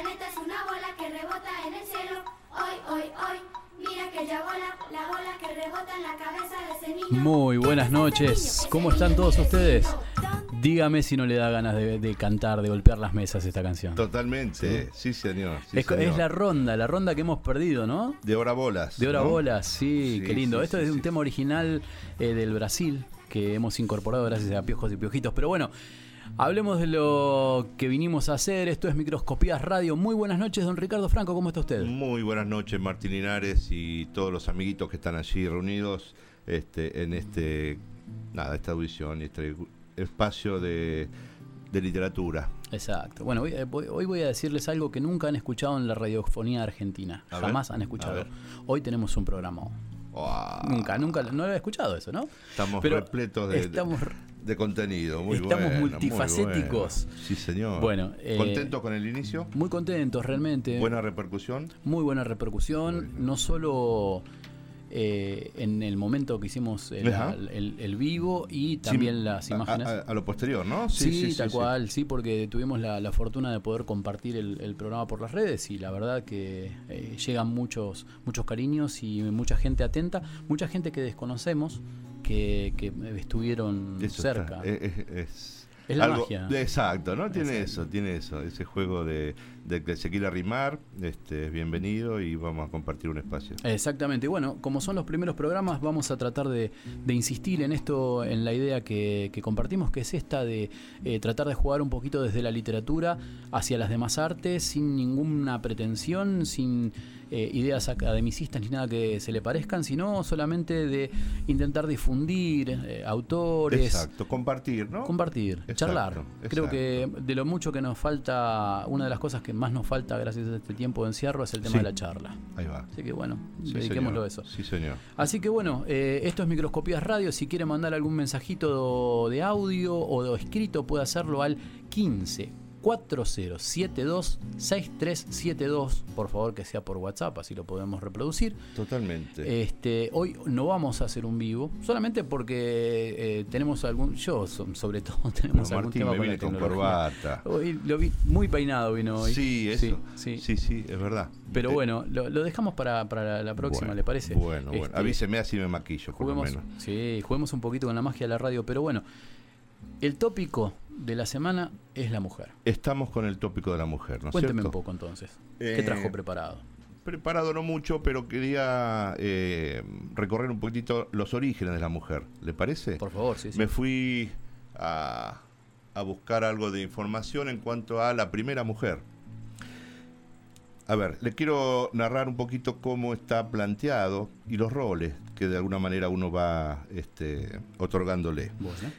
planeta es una bola que rebota en el cielo. Hoy, hoy, hoy. Mira aquella bola, la bola que rebota en la cabeza de ese niño. Muy buenas noches. ¿Cómo están todos ustedes? Dígame si no le da ganas de, de cantar, de golpear las mesas esta canción. Totalmente, sí, señor. sí, es, señor. es la ronda, la ronda que hemos perdido, ¿no? De hora bolas. De hora ¿no? bolas, sí, Sí, qué lindo. sí, Esto sí, es un tema original eh, del Brasil que hemos incorporado gracias a Piojos y Piojitos. Pero bueno, hablemos de lo que vinimos a hacer. Esto es Microscopías Radio. Muy buenas noches, don Ricardo Franco. ¿Cómo está usted? Muy buenas noches, Martín Linares y todos los amiguitos que están allí reunidos este, en este, nada, esta audición y este espacio de, de literatura. Exacto. Bueno, hoy, eh, voy- hoy voy a decirles algo que nunca han escuchado en la radiofonía argentina. A ver, Jamás han escuchado. Hoy tenemos un programa. Wow. Nunca, nunca, no lo he escuchado eso, ¿no? Estamos Pero repletos de- estamos- de contenido. Muy estamos bueno, muy multifacéticos. bueno. Sí, señor. Bueno, eh, ¿Contento con el inicio? Muy contentos, realmente. ¿Buena repercusión? Muy buena repercusión, Muy no solo eh, en el momento que hicimos el, el- el vivo y también Sí, las imágenes. A, a lo posterior, ¿no? Sí, tal cual, sí, porque tuvimos la, la fortuna de poder compartir el, el programa por las redes y la verdad que eh, llegan muchos, muchos cariños y mucha gente atenta, mucha gente que desconocemos que, que estuvieron Eso cerca. está, Es, es- es la algo- magia. Exacto, ¿no? Tiene Exacto. eso, tiene eso. Ese juego de, de que se quiera arrimar, este, es bienvenido y vamos a compartir un espacio. Exactamente. Y bueno, como son los primeros programas, vamos a tratar de, de insistir en esto, en la idea que, que compartimos, que es esta de eh, tratar de jugar un poquito desde la literatura hacia las demás artes, sin ninguna pretensión, sin eh, ideas academicistas ni nada que se le parezcan, sino solamente de intentar difundir eh, autores. Exacto, compartir, ¿no? Compartir, Exacto, charlar. Creo que de lo mucho que nos falta, una de las cosas que más nos falta gracias a este tiempo de encierro es el tema Sí. de la charla. Ahí va. Así que bueno, Sí, dediquémoslo a eso. Sí, señor. Así que bueno, eh, esto es Microscopías Radio. Si quiere mandar algún mensajito de audio o de escrito, puede hacerlo al 15 4072 6372. Por favor, que sea por WhatsApp, así lo podemos reproducir. Totalmente. Este, hoy no vamos a hacer un vivo, solamente porque eh, tenemos algún, yo so- sobre todo tenemos Bueno, algún Martín tema me con la corbata. Hoy lo vi muy peinado vino hoy. Sí, eso. Sí, Sí, sí, es verdad. Pero Eh, bueno, lo, lo dejamos para, para la próxima, bueno, ¿le parece? Bueno, bueno. Este, Avíseme así me maquillo, por Juguemos, lo menos. sí, juguemos un poquito con la magia de la radio, pero bueno, el tópico de la semana es la mujer. Estamos con el tópico de la mujer, ¿no es Cuénteme cierto? un poco entonces. ¿Qué Eh, trajo preparado? Preparado no mucho, pero quería eh, recorrer un poquitito los orígenes de la mujer. ¿Le parece? Por favor, sí, sí. Me fui a, a buscar algo de información en cuanto a la primera mujer. A ver, le quiero narrar un poquito cómo está planteado y los roles que de alguna manera uno va este, otorgándole.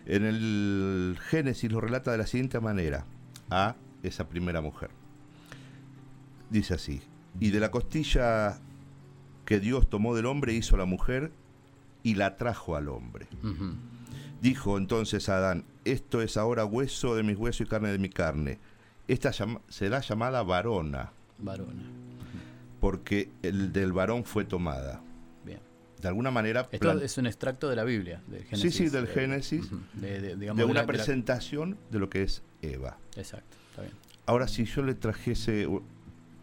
En el Génesis lo relata de la siguiente manera a esa primera mujer. Dice así, y de la costilla que Dios tomó del hombre hizo la mujer y la trajo al hombre. Dijo entonces a Adán, esto es ahora hueso de mis huesos y carne de mi carne. Esta será llamada varona, Varona. porque el del varón fue tomada. Bien. De alguna manera, Esto plan- es un extracto de la Biblia, del Génesis. sí, del eh, Génesis, de, de- digamos, de de una la- presentación de lo que es Eva. Exacto, está bien. Ahora, si yo le trajese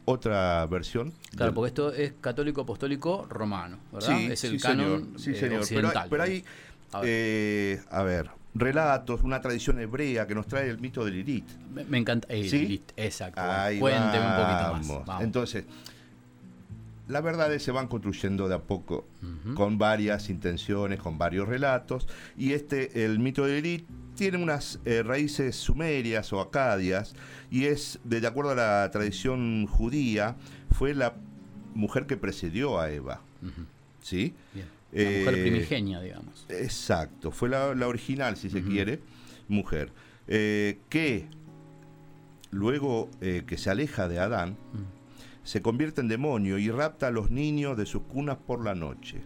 otra versión. Claro, del- porque esto es católico apostólico romano, ¿verdad? Sí, es el sí, canon señor. Sí, eh, señor. Pero, pero hay, A ver. eh, a ver, relatos, una tradición hebrea que nos trae el mito de Lilith. me, me encanta. ¿Sí? listo, exacto. Ahí Cuénteme un poquito vamos. más. Vamos. Entonces, las verdades se van construyendo de a poco, con varias intenciones, con varios relatos, y este, el mito de Lilith, tiene unas eh, raíces sumerias o acadias, y es, de, acuerdo a la tradición judía, fue la mujer que precedió a Eva. ¿Sí? Bien. La mujer Eh, primigenia, digamos. Exacto, fue la, la original, si se quiere, mujer, eh, que luego eh, que se aleja de Adán, Mm. se convierte en demonio y rapta a los niños de sus cunas por la noche.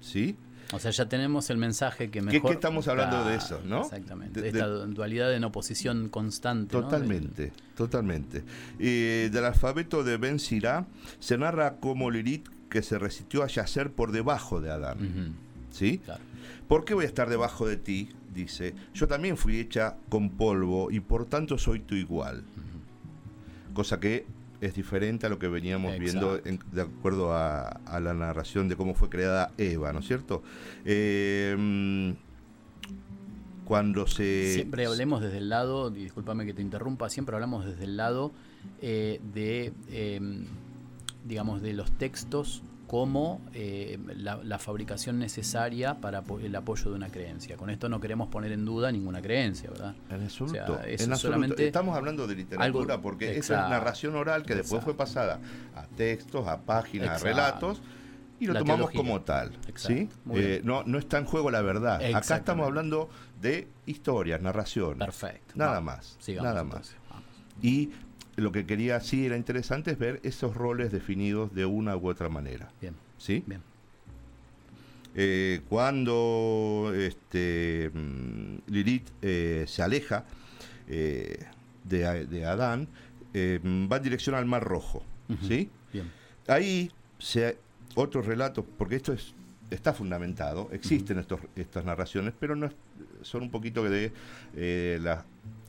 ¿Sí? O sea, ya tenemos el mensaje que ¿Qué- mejor... qué estamos hablando de eso, no? Exactamente. De- Esta dualidad en oposición constante. ¿no? Totalmente, totalmente. Eh, del alfabeto de Ben Sirá se narra como Lilith que se resistió a yacer por debajo de Adán. ¿Sí? Claro. ¿Por qué voy a estar debajo de ti? Dice, yo también fui hecha con polvo y por tanto soy tu igual. Cosa que es diferente a lo que veníamos viendo en- de acuerdo a, a la narración de cómo fue creada Eva, ¿no es cierto? Eh, mm, cuando se... Siempre hablemos desde el lado, discúlpame que te interrumpa, siempre hablamos desde el lado eh, de, eh, digamos, de los textos como eh, la, la fabricación necesaria para el apoyo de una creencia. Con esto no queremos poner en duda ninguna creencia, ¿verdad? En absoluto, O sea, eso en absoluto. solamente Estamos hablando de literatura algo- porque esa es narración oral que después fue pasada a textos, a páginas, Exacto. a relatos y lo La tomamos teología. como tal. Exacto. ¿sí? Eh, no, no está en juego la verdad. Acá estamos hablando de historias, narración. Perfecto. Nada Vamos, más, sigamos nada entonces, más. vamos. Y lo que quería sí era interesante es ver esos roles definidos de una u otra manera. Bien, ¿sí? bien. Eh, cuando este, mm, Lilith eh, se aleja eh, de, Adán, va en dirección al Mar Rojo. ¿sí? Bien. Ahí se, otros relatos, porque esto es, está fundamentado, existen estos, estas narraciones, pero no es- son un poquito de las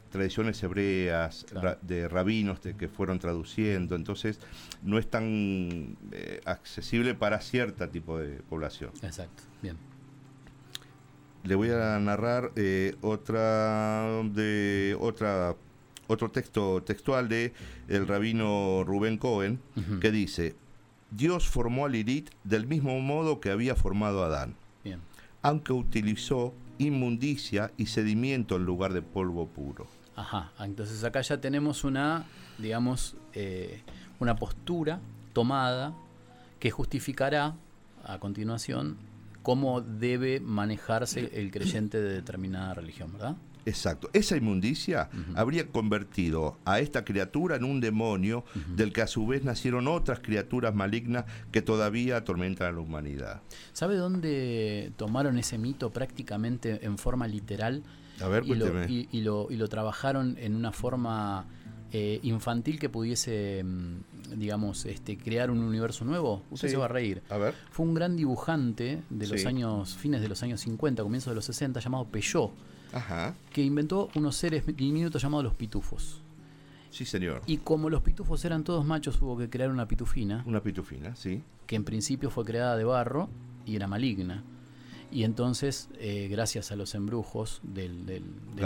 tradiciones hebreas, Claro. ra- de rabinos de- que fueron traduciendo, entonces no es tan eh, accesible para cierto tipo de población. Exacto. Bien. Le voy a narrar eh, otra de otra otro texto textual de el rabino Rubén Cohen que dice Dios formó a Lilith del mismo modo que había formado a Adán, Bien. aunque utilizó inmundicia y sedimiento en lugar de polvo puro. Ajá, entonces acá ya tenemos una, digamos, eh, una postura tomada que justificará a continuación cómo debe manejarse el creyente de determinada religión, ¿verdad? Exacto. Esa inmundicia habría convertido a esta criatura en un demonio del que a su vez nacieron otras criaturas malignas que todavía atormentan a la humanidad. ¿Sabe dónde tomaron ese mito prácticamente en forma literal A ver, y lo, y, y lo, y lo trabajaron en una forma eh, infantil que pudiese, mm, digamos, este, crear un universo nuevo? Usted Sí. se va a reír. A ver. Fue un gran dibujante de los años, fines de los años 50, comienzos de los 60, llamado Peugeot, Ajá. que inventó unos seres diminutos llamados los pitufos. Sí, señor. Y como los pitufos eran todos machos, hubo que crear una pitufina, Una pitufina, sí. que en principio fue creada de barro y era maligna. Y entonces, eh, gracias a los embrujos del, del-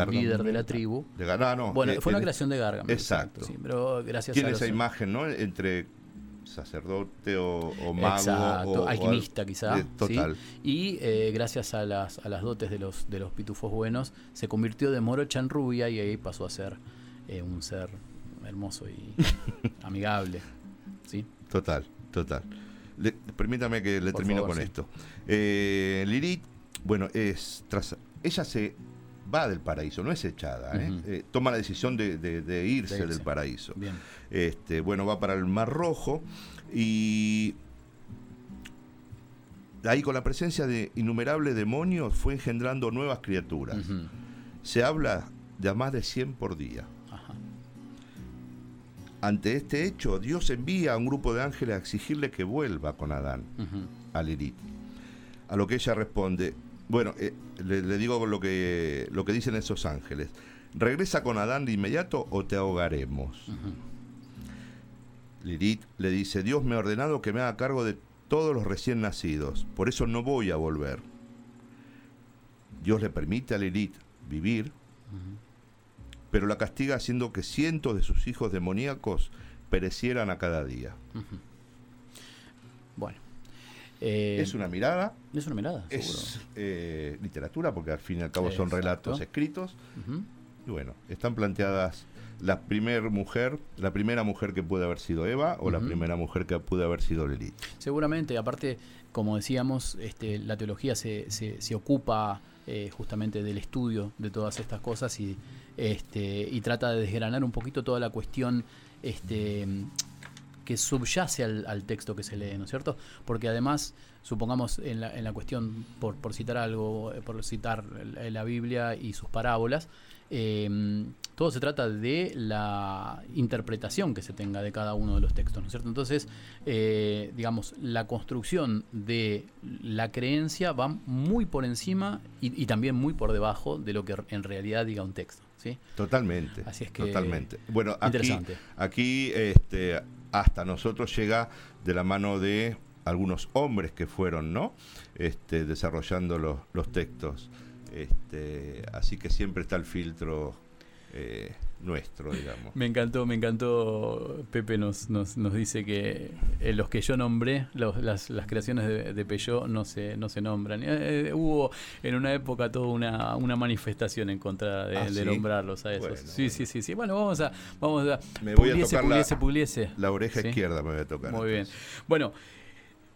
líder de la tribu, De ganar, no. bueno, eh, fue una eh, creación de Gargamel. exacto. sí, pero gracias Tiene a los esa imagen, ¿no? Entre sacerdote o, o mago. Exacto, o- o alquimista al- quizá. total. ¿sí? Y eh, gracias a las, a las dotes de los, de los pitufos buenos, se convirtió de morocha en rubia y ahí pasó a ser eh, un ser hermoso y amigable. ¿sí? Total, total. Le- permítame que le Por termino favor, con sí. esto. Eh, Lilith, bueno, es tras, ella se va del paraíso, no es echada, ¿eh? Eh, toma la decisión de, de- de irse, De irse. del paraíso. Bien. Este, bueno, va para el Mar Rojo y ahí con la presencia de innumerables demonios fue engendrando nuevas criaturas. Se habla de más de 100 por día. Ante este hecho, Dios envía a un grupo de ángeles a exigirle que vuelva con Adán, a Lilith. A lo que ella responde, bueno, eh, le, le digo lo que, lo que dicen esos ángeles. ¿Regresa con Adán de inmediato o te ahogaremos? Ujú. Lilith le dice, Dios me ha ordenado que me haga cargo de todos los recién nacidos, por eso no voy a volver. Dios le permite a Lilith vivir. Pero la castiga haciendo que cientos de sus hijos demoníacos perecieran a cada día. Bueno. Eh, es una mirada, es una mirada, seguro. es eh, literatura, porque al fin y al cabo son Exacto. relatos escritos, y bueno, están planteadas la primera mujer, la primera mujer que puede haber sido Eva o la primera mujer que pudo haber sido Lilith. Seguramente, aparte, como decíamos, este, la teología se, se, se ocupa eh, justamente del estudio de todas estas cosas y, este, y trata de desgranar un poquito toda la cuestión este, que subyace al, al texto que se lee, ¿no es cierto? Porque además, supongamos en la, en la cuestión, por, por citar algo, eh, por citar la Biblia y sus parábolas, eh, todo se trata de la interpretación que se tenga de cada uno de los textos, ¿no es cierto? Entonces, eh, digamos, la construcción de la creencia va muy por encima y, y, también muy por debajo de lo que en realidad diga un texto, ¿sí? Totalmente. Así es que totalmente. Bueno, aquí, aquí este, hasta nosotros llega de la mano de algunos hombres que fueron, ¿no? Este, desarrollando los, los textos. Este, así que siempre está el filtro eh, nuestro, digamos. Me encantó, me encantó. Pepe nos, nos, nos dice que eh, los que yo nombré, los, las, las, creaciones de, de Peugeot no se, no se nombran. Eh, hubo en una época toda una, una manifestación en contra de, ¿Ah, de sí? nombrarlos a esos. Bueno, sí, bueno. sí, sí, sí. Bueno, vamos a, vamos a. Me voy a puliese, tocar la- puliese, puliese. La oreja ¿Sí? izquierda me voy a tocar. Muy bien. Bueno,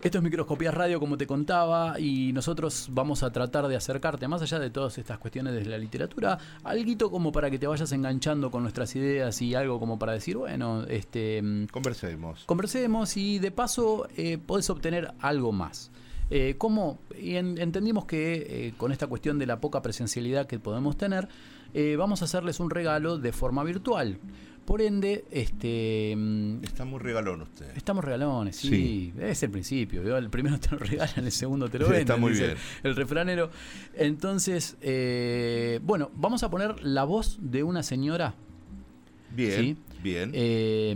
esto es Microscopías Radio, como te contaba, y nosotros vamos a tratar de acercarte, más allá de todas estas cuestiones de la literatura, algo como para que te vayas enganchando con nuestras ideas y algo como para decir, bueno, este, mm, Conversemos. conversemos y de paso eh, podés obtener algo más. Eh, ¿Cómo? Y en- entendimos que eh, con esta cuestión de la poca presencialidad que podemos tener, eh, vamos a hacerles un regalo de forma virtual. Por ende, este, mm, Está muy regalón usted. Estamos regalones, sí. Sí. Es el principio. El primero te lo regalan, el segundo te lo venden. está muy bien. El refranero. Entonces, eh, bueno, vamos a poner la voz de una señora. Bien, Sí. Bien. Eh,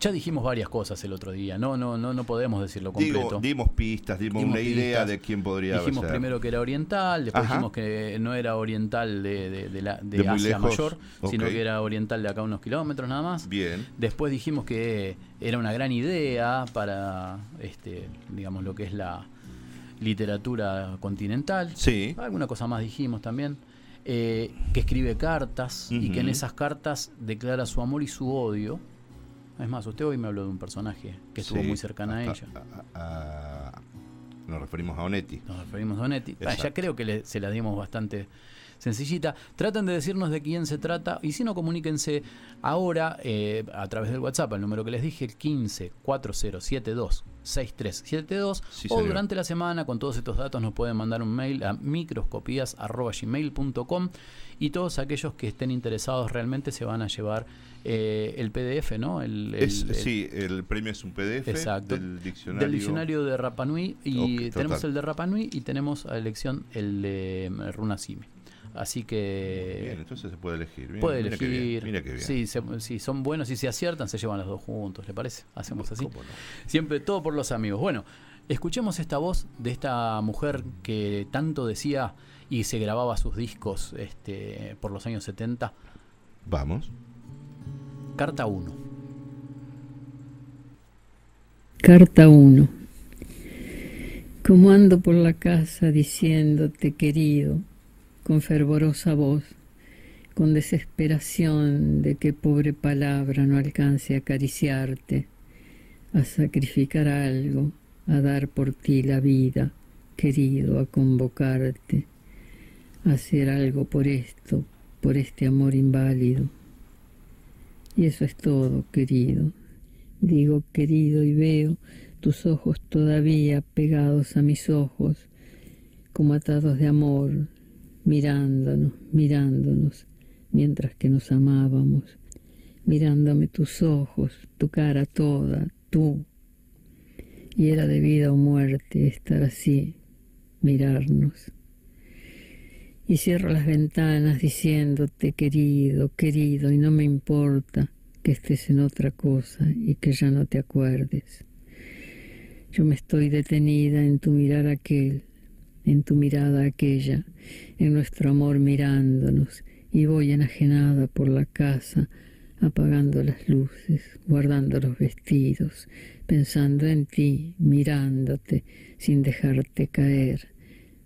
ya dijimos varias cosas el otro día. No, no, no, no podemos decirlo completo. Digo, dimos pistas, dimos, Dimos una idea de quién podría Dijimos ser. primero que era oriental, después Ajá. dijimos que no era oriental de, de, de la, de Asia Mayor, sino que era oriental de acá unos kilómetros nada más. Bien. Después dijimos que era una gran idea para, este, digamos, lo que es la literatura continental. Sí. Alguna cosa más dijimos también. Eh, que escribe cartas y que en esas cartas declara su amor y su odio. Es más, usted hoy me habló de un personaje que estuvo Sí. muy cercana a ella. a- a- a- nos referimos a Onetti. Nos referimos a Onetti. Ah, ya creo que le- se la dimos bastante sencillita. Traten de decirnos de quién se trata y si no, comuníquense ahora eh, a través del WhatsApp, el número que les dije, el 15 4072 6372 Sí, o señor. durante la semana con todos estos datos nos pueden mandar un mail a microscopías.gmail.com y todos aquellos que estén interesados realmente se van a llevar eh, el PDF, ¿no? El, el- Es- el- sí, el premio es un PDF Exacto. del diccionario. del diccionario de Rapanui y tenemos el de Rapanui y tenemos a elección el de mm, Runasimi. Así que Bien, entonces se puede elegir. Bien, puede mira qué bien, elegir. mira qué bien. Sí, se- si son buenos y se aciertan, se llevan los dos juntos, ¿le parece? Hacemos así. ¿Cómo no? Siempre todo por los amigos. Bueno, escuchemos esta voz de esta mujer que tanto decía y se grababa sus discos este, por los años 70. Vamos. Carta 1. Carta 1. Como ando por la casa diciéndote querido, con fervorosa voz, con desesperación de que pobre palabra no alcance a acariciarte, a sacrificar algo, a dar por ti la vida, querido, a convocarte, a hacer algo por esto, por este amor inválido. Y eso es todo, querido. Digo, querido, y veo tus ojos todavía pegados a mis ojos, como atados de amor, mirándonos, mirándonos, mientras que nos amábamos, mirándome tus ojos, tu cara toda, tú. Y era de vida o muerte estar así, mirarnos. Y cierro las ventanas diciéndote, querido, querido, y no me importa que estés en otra cosa y que ya no te acuerdes. Yo me estoy detenida en tu mirar aquel, en tu mirada aquella, en nuestro amor mirándonos, y voy enajenada por la casa, apagando las luces, guardando los vestidos, pensando en ti, mirándote, sin dejarte caer,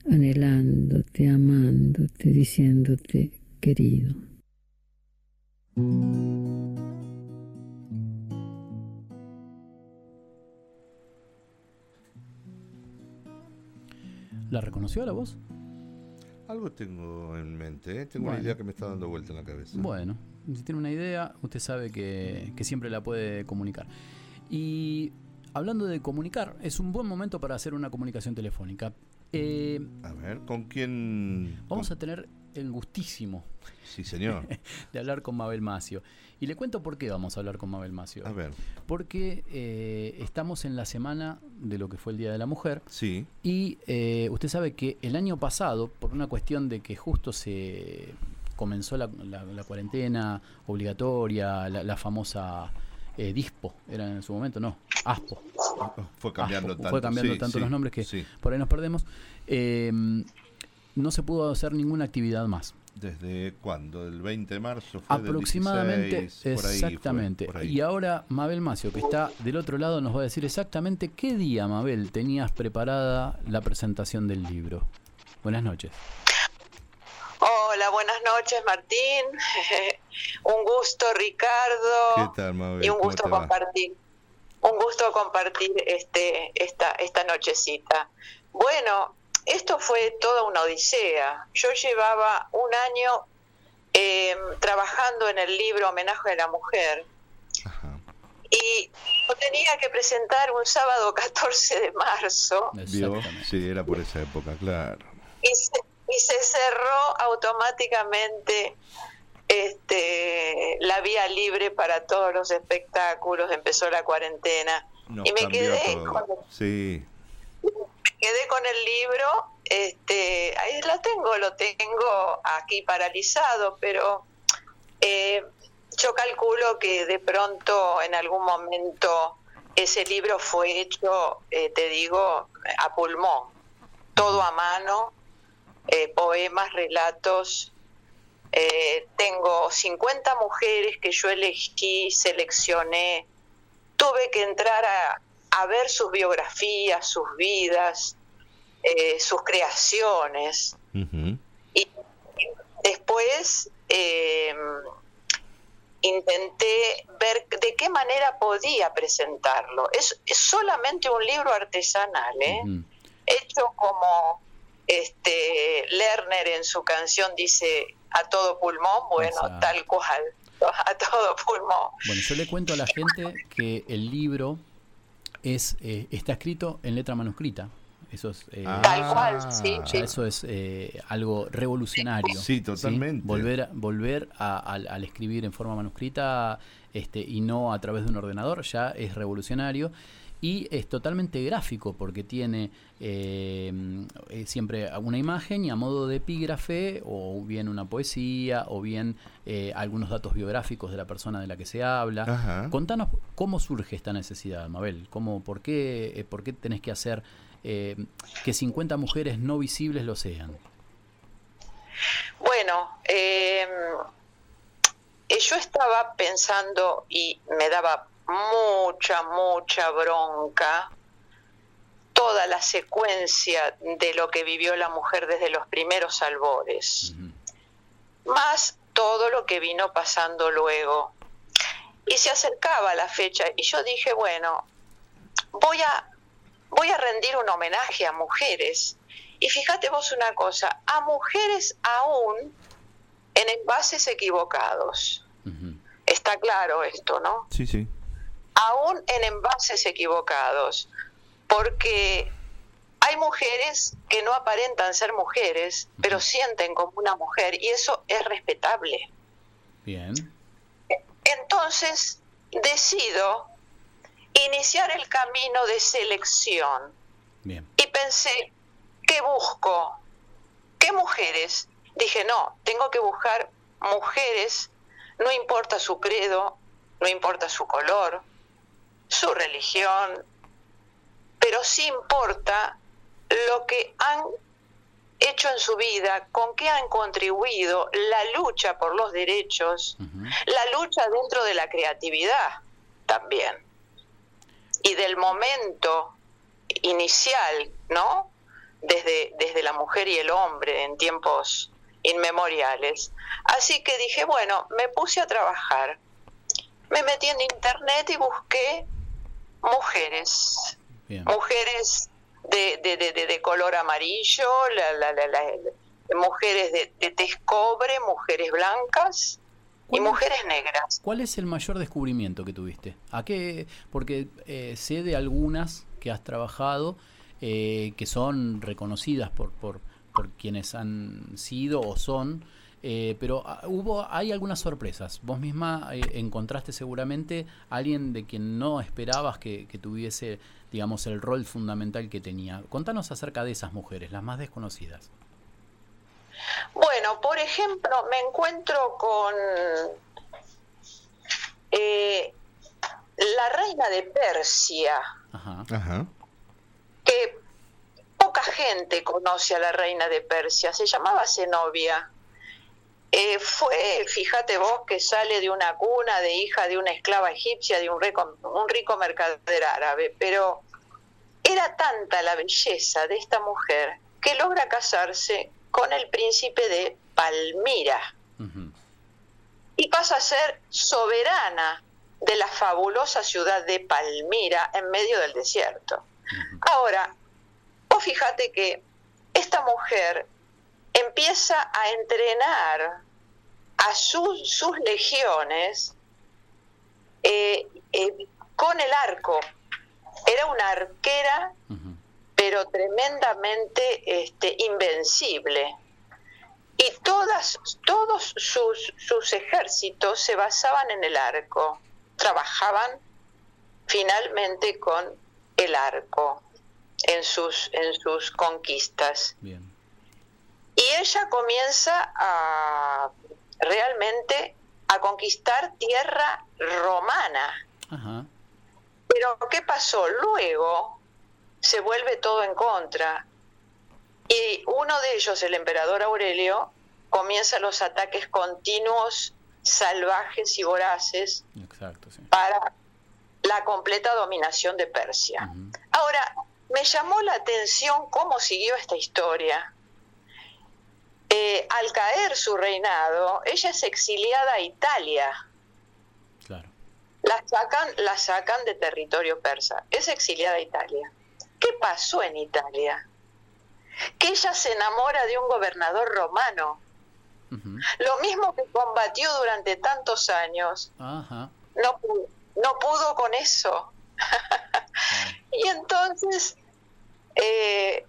anhelándote, amándote, diciéndote querido. ¿La reconoció la voz? Algo tengo en mente, ¿eh? tengo Bueno. una idea que me está dando vuelta en la cabeza. Bueno, si tiene una idea, usted sabe que, que siempre la puede comunicar. Y hablando de comunicar, es un buen momento para hacer una comunicación telefónica. Eh, A ver, ¿con quién? vamos con- a tener el gustísimo Sí, señor. de hablar con Mabel Macio. Y le cuento por qué vamos a hablar con Mabel Macio. A ver, Porque eh, estamos en la semana de lo que fue el Día de la Mujer. sí. Y eh, usted sabe que el año pasado, por una cuestión de que justo se comenzó la, la- la cuarentena obligatoria, la, la famosa eh, DISPO, era en su momento, no, ASPO. Fue cambiando ASPO, tanto. Fue cambiando sí, tanto sí, los nombres que Sí, por ahí nos perdemos. No se pudo hacer ninguna actividad más. ¿desde cuándo? ¿El 20 de marzo? Fue Aproximadamente, 16, por ahí fue, exactamente. por ahí. Y ahora Mabel Macio, que está del otro lado, nos va a decir exactamente qué día, Mabel, tenías preparada la presentación del libro. Buenas noches. Hola, buenas noches Martín. un gusto Ricardo. ¿Qué tal, Mabel? Y un ¿Cómo gusto va? compartir. Un gusto compartir este esta esta nochecita. Bueno, esto fue toda una odisea. Yo llevaba un año eh, trabajando en el libro Homenaje a la Mujer Ajá. y lo tenía que presentar un sábado 14 de marzo. Sí, era por esa época, claro. y se, y se cerró automáticamente este, la vía libre para todos los espectáculos, empezó la cuarentena. Nos y me quedé todo. con, Sí, quedé con el libro, este, ahí lo tengo, lo tengo aquí paralizado, pero eh, yo calculo que de pronto en algún momento ese libro fue hecho, eh, te digo, a pulmón, todo a mano, eh, poemas, relatos. Tengo 50 mujeres que yo elegí, seleccioné, tuve que entrar a, a ver sus biografías, sus vidas, eh, sus creaciones. Y después eh, intenté ver de qué manera podía presentarlo. Es, es solamente un libro artesanal, ¿eh? Hecho como este Lerner en su canción dice a todo pulmón, bueno, tal cual, a todo pulmón. Bueno, yo le cuento a la gente que el libro es eh, está escrito en letra manuscrita. Eso es, eh, Ah. Tal cual, sí, ya sí. eso es eh, algo revolucionario. Sí, totalmente. Volver, a- volver a- al, al escribir en forma manuscrita este, y no a través de un ordenador ya es revolucionario. Y es totalmente gráfico porque tiene eh, eh, siempre una imagen y a modo de epígrafe o bien una poesía o bien eh, algunos datos biográficos de la persona de la que se habla. Ajá. Contanos cómo surge esta necesidad, Mabel. ¿Cómo, por, qué, eh, ¿Por qué tenés que hacer eh, que 50 mujeres no visibles lo sean? Bueno, yo estaba pensando y me daba mucha, mucha bronca toda la secuencia de lo que vivió la mujer desde los primeros albores, más todo lo que vino pasando luego. Y se acercaba la fecha y yo dije, bueno, voy a, voy a rendir un homenaje a mujeres. Y fíjate vos una cosa, a mujeres aún en envases equivocados. Está claro esto, ¿no? Sí, sí. aún en envases equivocados, porque hay mujeres que no aparentan ser mujeres, pero sienten como una mujer y eso es respetable. Bien. Entonces decido iniciar el camino de selección Bien. y pensé, ¿qué busco? ¿Qué mujeres? Dije, no, tengo que buscar mujeres, no importa su credo, no importa su color, su religión, pero sí importa lo que han hecho en su vida, con qué han contribuido, la lucha por los derechos, la lucha dentro de la creatividad también. Y del momento inicial, ¿no? Desde, desde la mujer y el hombre en tiempos inmemoriales. Así que dije, bueno, me puse a trabajar. Me metí en internet y busqué mujeres, Bien. mujeres de, de, de, de- color amarillo, la, la, la- la- mujeres de, de tez cobre, mujeres blancas, y mujeres negras. ¿Cuál es el mayor descubrimiento que tuviste? ¿A qué? Porque eh, sé de algunas que has trabajado eh, que son reconocidas por, por, por quienes han sido o son, eh, pero ah, hubo hay algunas sorpresas. Vos misma encontraste seguramente a alguien de quien no esperabas que, que, tuviese, digamos, el rol fundamental que tenía. Contanos acerca de esas mujeres, las más desconocidas. Bueno, por ejemplo, me encuentro con eh, la reina de Persia, que poca gente conoce a la reina de Persia, se llamaba Zenobia. Eh, fue, fíjate vos, que sale de una cuna de hija de una esclava egipcia, de un rico, un rico mercader árabe, pero era tanta la belleza de esta mujer que logra casarse con el príncipe de Palmira y pasa a ser soberana de la fabulosa ciudad de Palmira en medio del desierto. Ahora, vos fíjate que esta mujer empieza a entrenar a sus, sus legiones eh, eh, con el arco. Era una arquera pero tremendamente este, invencible. Y todas, todos sus, sus ejércitos se basaban en el arco, trabajaban finalmente con el arco en sus, en sus conquistas. Y ella comienza a realmente a conquistar tierra romana. Pero ¿qué pasó? Luego se vuelve todo en contra. Y uno de ellos, el emperador Aurelio, comienza los ataques continuos, salvajes y voraces para la completa dominación de Persia. Ahora, me llamó la atención cómo siguió esta historia. Eh, al caer su reinado, ella es exiliada a Italia. La sacan, la sacan de territorio persa. Es exiliada a Italia. ¿Qué pasó en Italia? Que ella se enamora de un gobernador romano. Lo mismo que combatió durante tantos años. No, no pudo con eso. y entonces eh,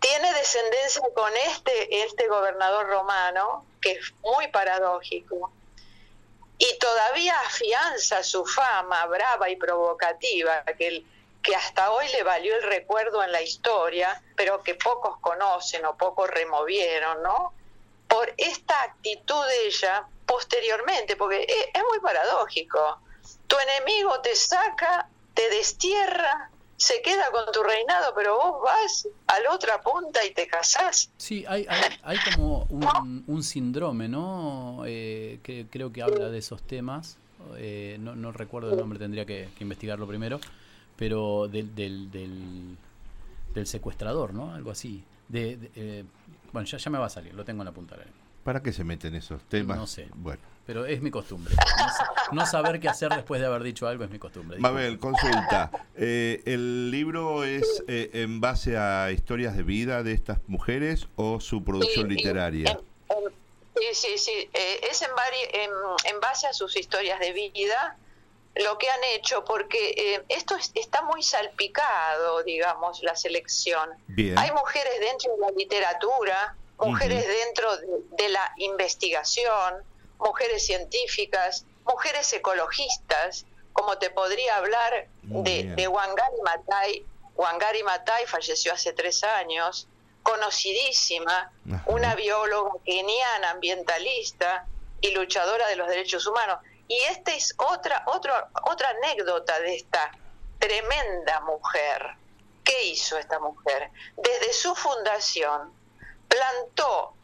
tiene descendencia con este, este gobernador romano, que es muy paradójico, y todavía afianza su fama brava y provocativa, que el, que hasta hoy le valió el recuerdo en la historia, pero que pocos conocen o pocos removieron, ¿no? Por esta actitud de ella posteriormente, porque es, muy paradójico. Tu enemigo te saca, te destierra, se queda con tu reinado, pero vos vas a la otra punta y te casás. Sí, hay, hay, como un, síndrome, ¿no? Eh, que creo que habla de esos temas. Eh, no, no, recuerdo el nombre, tendría que investigarlo primero pero del, del, del, secuestrador, ¿no? Algo así. De, eh, bueno, ya, ya me va a salir, lo tengo en la punta de la ¿Para qué se meten esos temas? No sé. Bueno. Pero es mi costumbre. No, saber qué hacer después de haber dicho algo es mi costumbre. Mabel, consulta. Eh, ¿El libro es eh, en base a historias de vida de estas mujeres o su producción literaria? Sí, sí, sí. es en, en, en base a sus historias de vida lo que han hecho, porque eh, esto está muy salpicado, digamos, la selección. Hay mujeres dentro de la literatura, mujeres dentro de, la investigación, mujeres científicas, mujeres ecologistas, como te podría hablar de, de, Wangari Matai. Wangari Matai falleció hace tres años, conocidísima, una bióloga keniana, ambientalista y luchadora de los derechos humanos. Y esta es otra, otra, otra anécdota de esta tremenda mujer. ¿Qué hizo esta mujer? Desde su fundación plantó,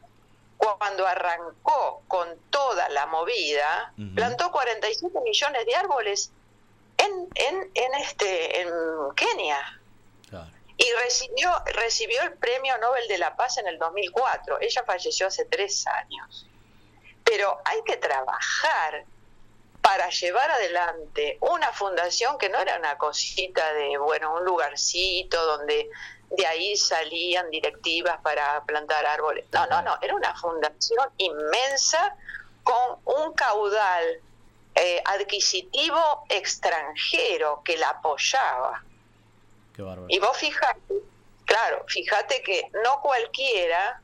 cuando arrancó con toda la movida, plantó 47 millones de árboles en, en, en, este, en Kenia. Y recibió, recibió el Premio Nobel de la Paz en el 2004. Ella falleció hace tres años. Pero hay que trabajar para llevar adelante una fundación que no era una cosita de, bueno, un lugarcito donde de ahí salían directivas para plantar árboles. No, no, no, era una fundación inmensa con un caudal eh, adquisitivo extranjero que la apoyaba. Qué bárbaro. Y vos fijate, claro, fíjate que no cualquiera,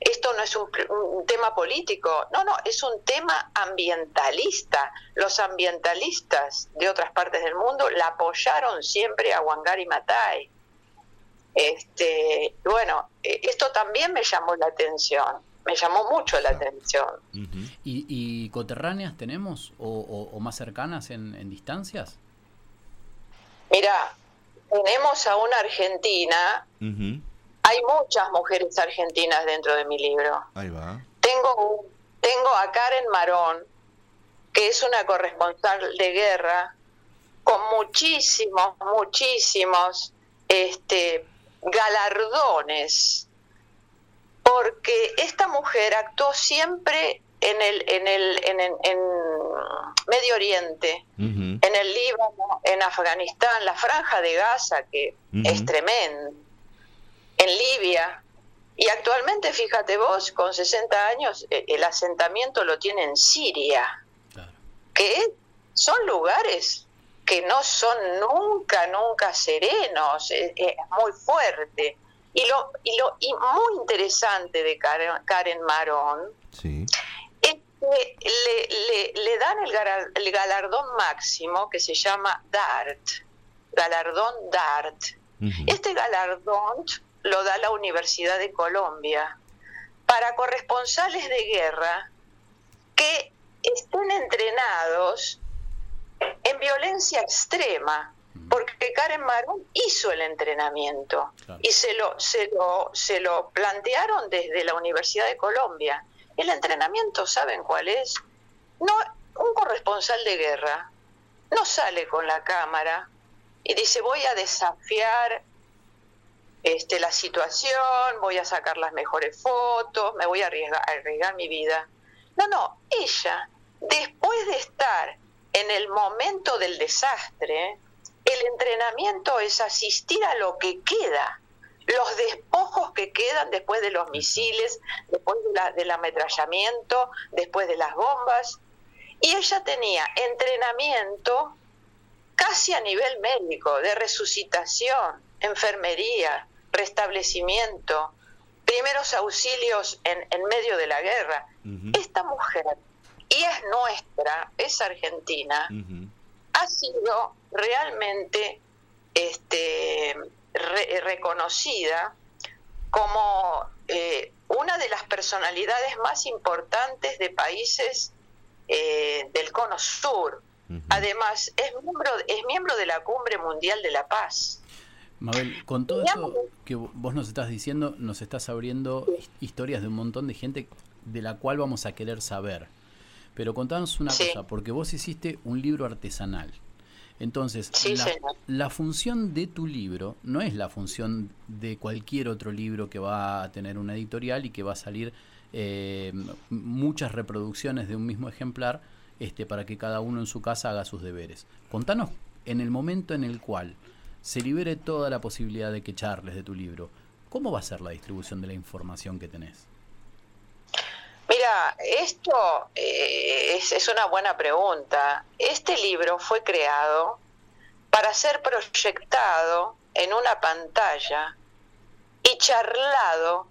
esto no es un, un, tema político, no, no, es un tema ambientalista. Los ambientalistas de otras partes del mundo la apoyaron siempre a Wangari Matai. Este, bueno, eh, esto también me llamó la atención, me llamó mucho la atención. ¿Y, y coterráneas tenemos o, o- o más cercanas en, en distancias? Mira, tenemos a una argentina, hay muchas mujeres argentinas dentro de mi libro. Ahí va. Tengo, tengo a Karen Marón, que es una corresponsal de guerra, con muchísimos, muchísimos este, galardones, porque esta mujer actuó siempre en el, en el, en, en- en Medio Oriente, en el Líbano, en Afganistán, la franja de Gaza, que es tremenda, en Libia. Y actualmente, fíjate vos, con 60 años, eh, el asentamiento lo tiene en Siria, Claro. que son lugares que no son nunca, nunca serenos, es, es muy fuerte. Y lo, y lo y muy interesante de Karen, Karen Marón Sí. es que le, le- le dan el, galardón máximo que se llama DART, galardón DART. Este galardón lo da la Universidad de Colombia para corresponsales de guerra que estén entrenados en violencia extrema, porque Karen Marón hizo el entrenamiento Claro. y se lo, se, lo, se lo plantearon desde la Universidad de Colombia. El entrenamiento, ¿saben cuál es? No, un corresponsal de guerra no sale con la cámara y dice voy a desafiar este, la situación, voy a sacar las mejores fotos, me voy a arriesgar, a arriesgar mi vida. No, no, ella, después de estar en el momento del desastre, el entrenamiento es asistir a lo que queda, los despojos que quedan después de los misiles, después de la- del ametrallamiento, después de las bombas. Y ella tenía entrenamiento casi a nivel médico, de resucitación, enfermería, restablecimiento, primeros auxilios en, en medio de la guerra. Esta mujer, y es nuestra, es argentina, ha sido realmente este, re- reconocida como eh, una de las personalidades más importantes de países eh, del Cono Sur. Además, es miembro, es miembro de la Cumbre Mundial de la Paz. Mabel, con todo eso que vos nos estás diciendo, nos estás abriendo his- historias de un montón de gente de la cual vamos a querer saber. Pero contanos una Sí. cosa, porque vos hiciste un libro artesanal. Entonces, Sí, la, la función de tu libro no es la función de cualquier otro libro que va a tener una editorial y que va a salir eh, muchas reproducciones de un mismo ejemplar este, para que cada uno en su casa haga sus deberes. Contanos en el momento en el cual se libere toda la posibilidad de que charles de tu libro, ¿cómo va a ser la distribución de la información que tenés? Mira, esto eh, es, es una buena pregunta. Este libro fue creado para ser proyectado en una pantalla y charlado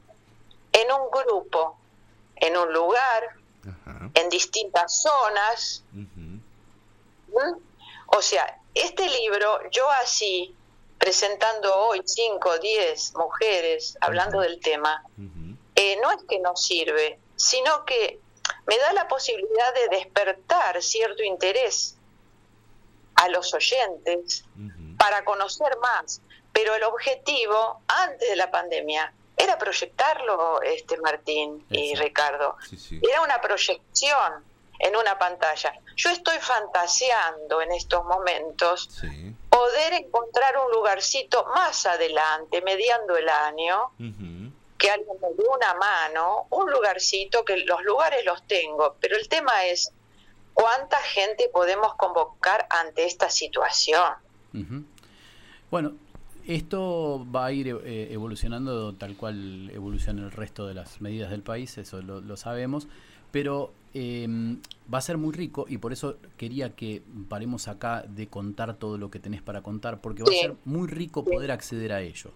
en un grupo, en un lugar, Ajá. en distintas zonas. Ujú. ¿m? O sea, este libro, yo así, presentando hoy 5 o 10 mujeres hablando del tema, eh, no es que no sirve, sino que me da la posibilidad de despertar cierto interés a los oyentes para conocer más. Pero el objetivo antes de la pandemia era proyectarlo, este Martín y Exacto. Ricardo. Sí, sí. Era una proyección en una pantalla. Yo estoy fantaseando en estos momentos Sí. poder encontrar un lugarcito más adelante, mediando el año. Que alguien me dé una mano, un lugarcito, que los lugares los tengo, pero el tema es cuánta gente podemos convocar ante esta situación. Bueno, esto va a ir eh, evolucionando tal cual evoluciona el resto de las medidas del país, eso lo, lo sabemos, pero em, va a ser muy rico y por eso quería que paremos acá de contar todo lo que tenés para contar, porque va a ser muy rico poder acceder a ello.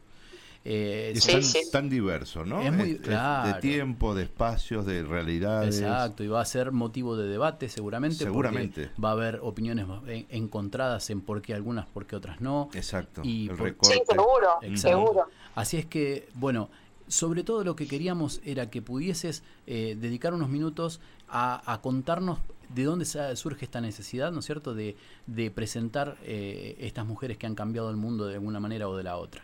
Eh, es tan, diverso, ¿no? Es muy, De tiempo, de espacios, de realidades. Exacto, y va a ser motivo de debate seguramente. Seguramente. Va a haber opiniones encontradas en por qué algunas, por qué otras no. Exacto. Y sí, seguro, seguro. Así es que, bueno, sobre todo lo que queríamos era que pudieses eh, dedicar unos minutos a, contarnos de dónde surge esta necesidad, ¿no es cierto?, de, de presentar eh, estas mujeres que han cambiado el mundo de alguna manera o de la otra.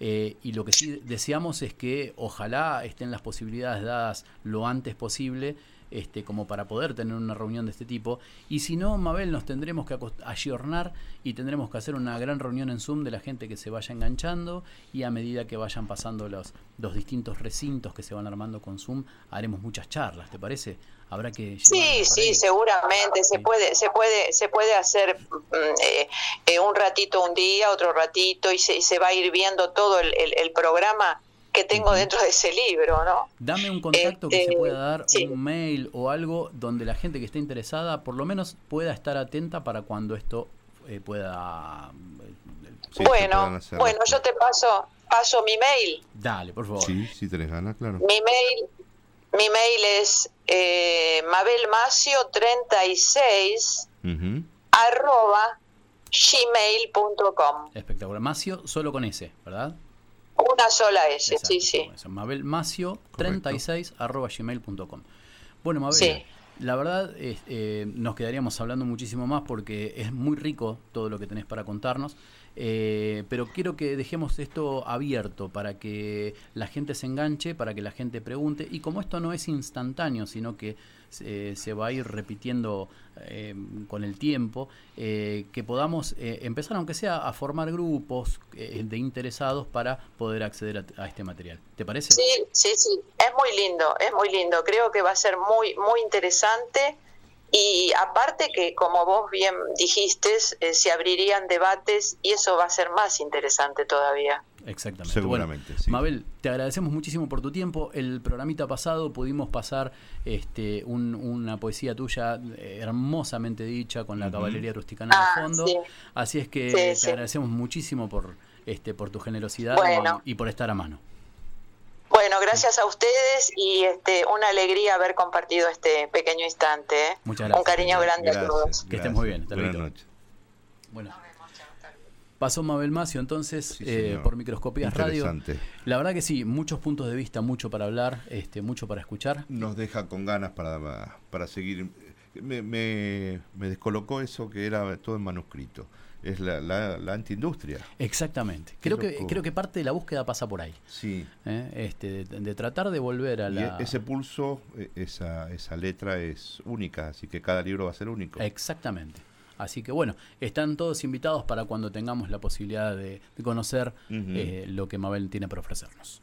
Eh, y lo que sí deseamos es que ojalá estén las posibilidades dadas lo antes posible este, como para poder tener una reunión de este tipo. Y si no, Mabel, nos tendremos que ayornar y tendremos que hacer una gran reunión en Zoom de la gente que se vaya enganchando y a medida que vayan pasando los, los distintos recintos que se van armando con Zoom, haremos muchas charlas, ¿te parece? Habrá que sí sí seguramente. Se puede se puede se puede hacer mm, eh, eh, un ratito un día otro ratito y se, se va a ir viendo todo el, el, programa que tengo dentro de ese libro no dame un contacto que se este, pueda dar un mail o algo donde la gente que esté interesada por lo menos pueda estar atenta para cuando esto eh, pueda bueno bueno yo te paso paso mi mail. Dale por favor. Sí si tenés ganas claro. Mi mail mi mail es eh, mabelmacio36 arroba gmail.com. Espectacular. Macio solo con S, ¿verdad? Una sola S, sí, sí. Mabelmacio36 arroba gmail.com. Bueno, Mabel, la verdad eh, nos quedaríamos hablando muchísimo más porque es muy rico todo lo que tenés para contarnos. Eh, pero quiero que dejemos esto abierto para que la gente se enganche, para que la gente pregunte. Y como esto no es instantáneo, sino que eh, se va a ir repitiendo eh, con el tiempo, que podamos empezar, aunque sea, a formar grupos de interesados para poder acceder a, a, este material. ¿Te parece? Sí, sí, sí. Es muy lindo, es muy lindo. Creo que va a ser muy, muy interesante. Y aparte que, como vos bien dijiste, eh, se abrirían debates y eso va a ser más interesante todavía. Exactamente. Seguramente. Mabel, te agradecemos muchísimo por tu tiempo. El programita pasado pudimos pasar este, una poesía tuya eh, hermosamente dicha con la caballería rusticana de ah, fondo. Así es que te agradecemos muchísimo por, este, por tu generosidad y por estar a mano. Bueno, gracias a ustedes y este, una alegría haber compartido este pequeño instante. ¿eh? Muchas gracias. Un cariño grande a todos. Que estén muy bien. Buenas noches. Bueno. Pasó Mabel Macio entonces eh, por Microscopías Radio. La verdad que sí, muchos puntos de vista, mucho para hablar, este, mucho para escuchar. Nos deja con ganas para, para seguir. Me, me, me descolocó eso que era todo en manuscrito es la, la, antiindustria. Exactamente. Creo que, creo que parte de la búsqueda pasa por ahí. Sí. ¿Eh? Este, de, tratar de volver a la... E, ese pulso, e, esa, esa letra es única, así que cada libro va a ser único. Exactamente. Así que bueno, están todos invitados para cuando tengamos la posibilidad de, conocer eh, lo que Mabel tiene para ofrecernos.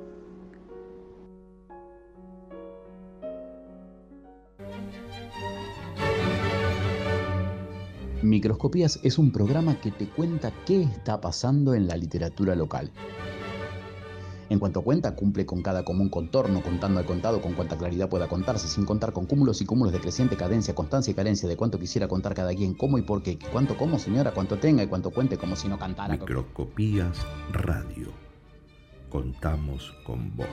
Microscopías es un programa que te cuenta qué está pasando en la literatura local. En cuanto cuenta, cumple con cada común contorno, contando al contado con cuanta claridad pueda contarse, sin contar con cúmulos y cúmulos de creciente cadencia, constancia y carencia de cuánto quisiera contar cada quien, cómo y por qué, cuánto como señora, cuánto tenga y cuánto cuente como si no cantara. Microscopías Radio. Contamos con vos.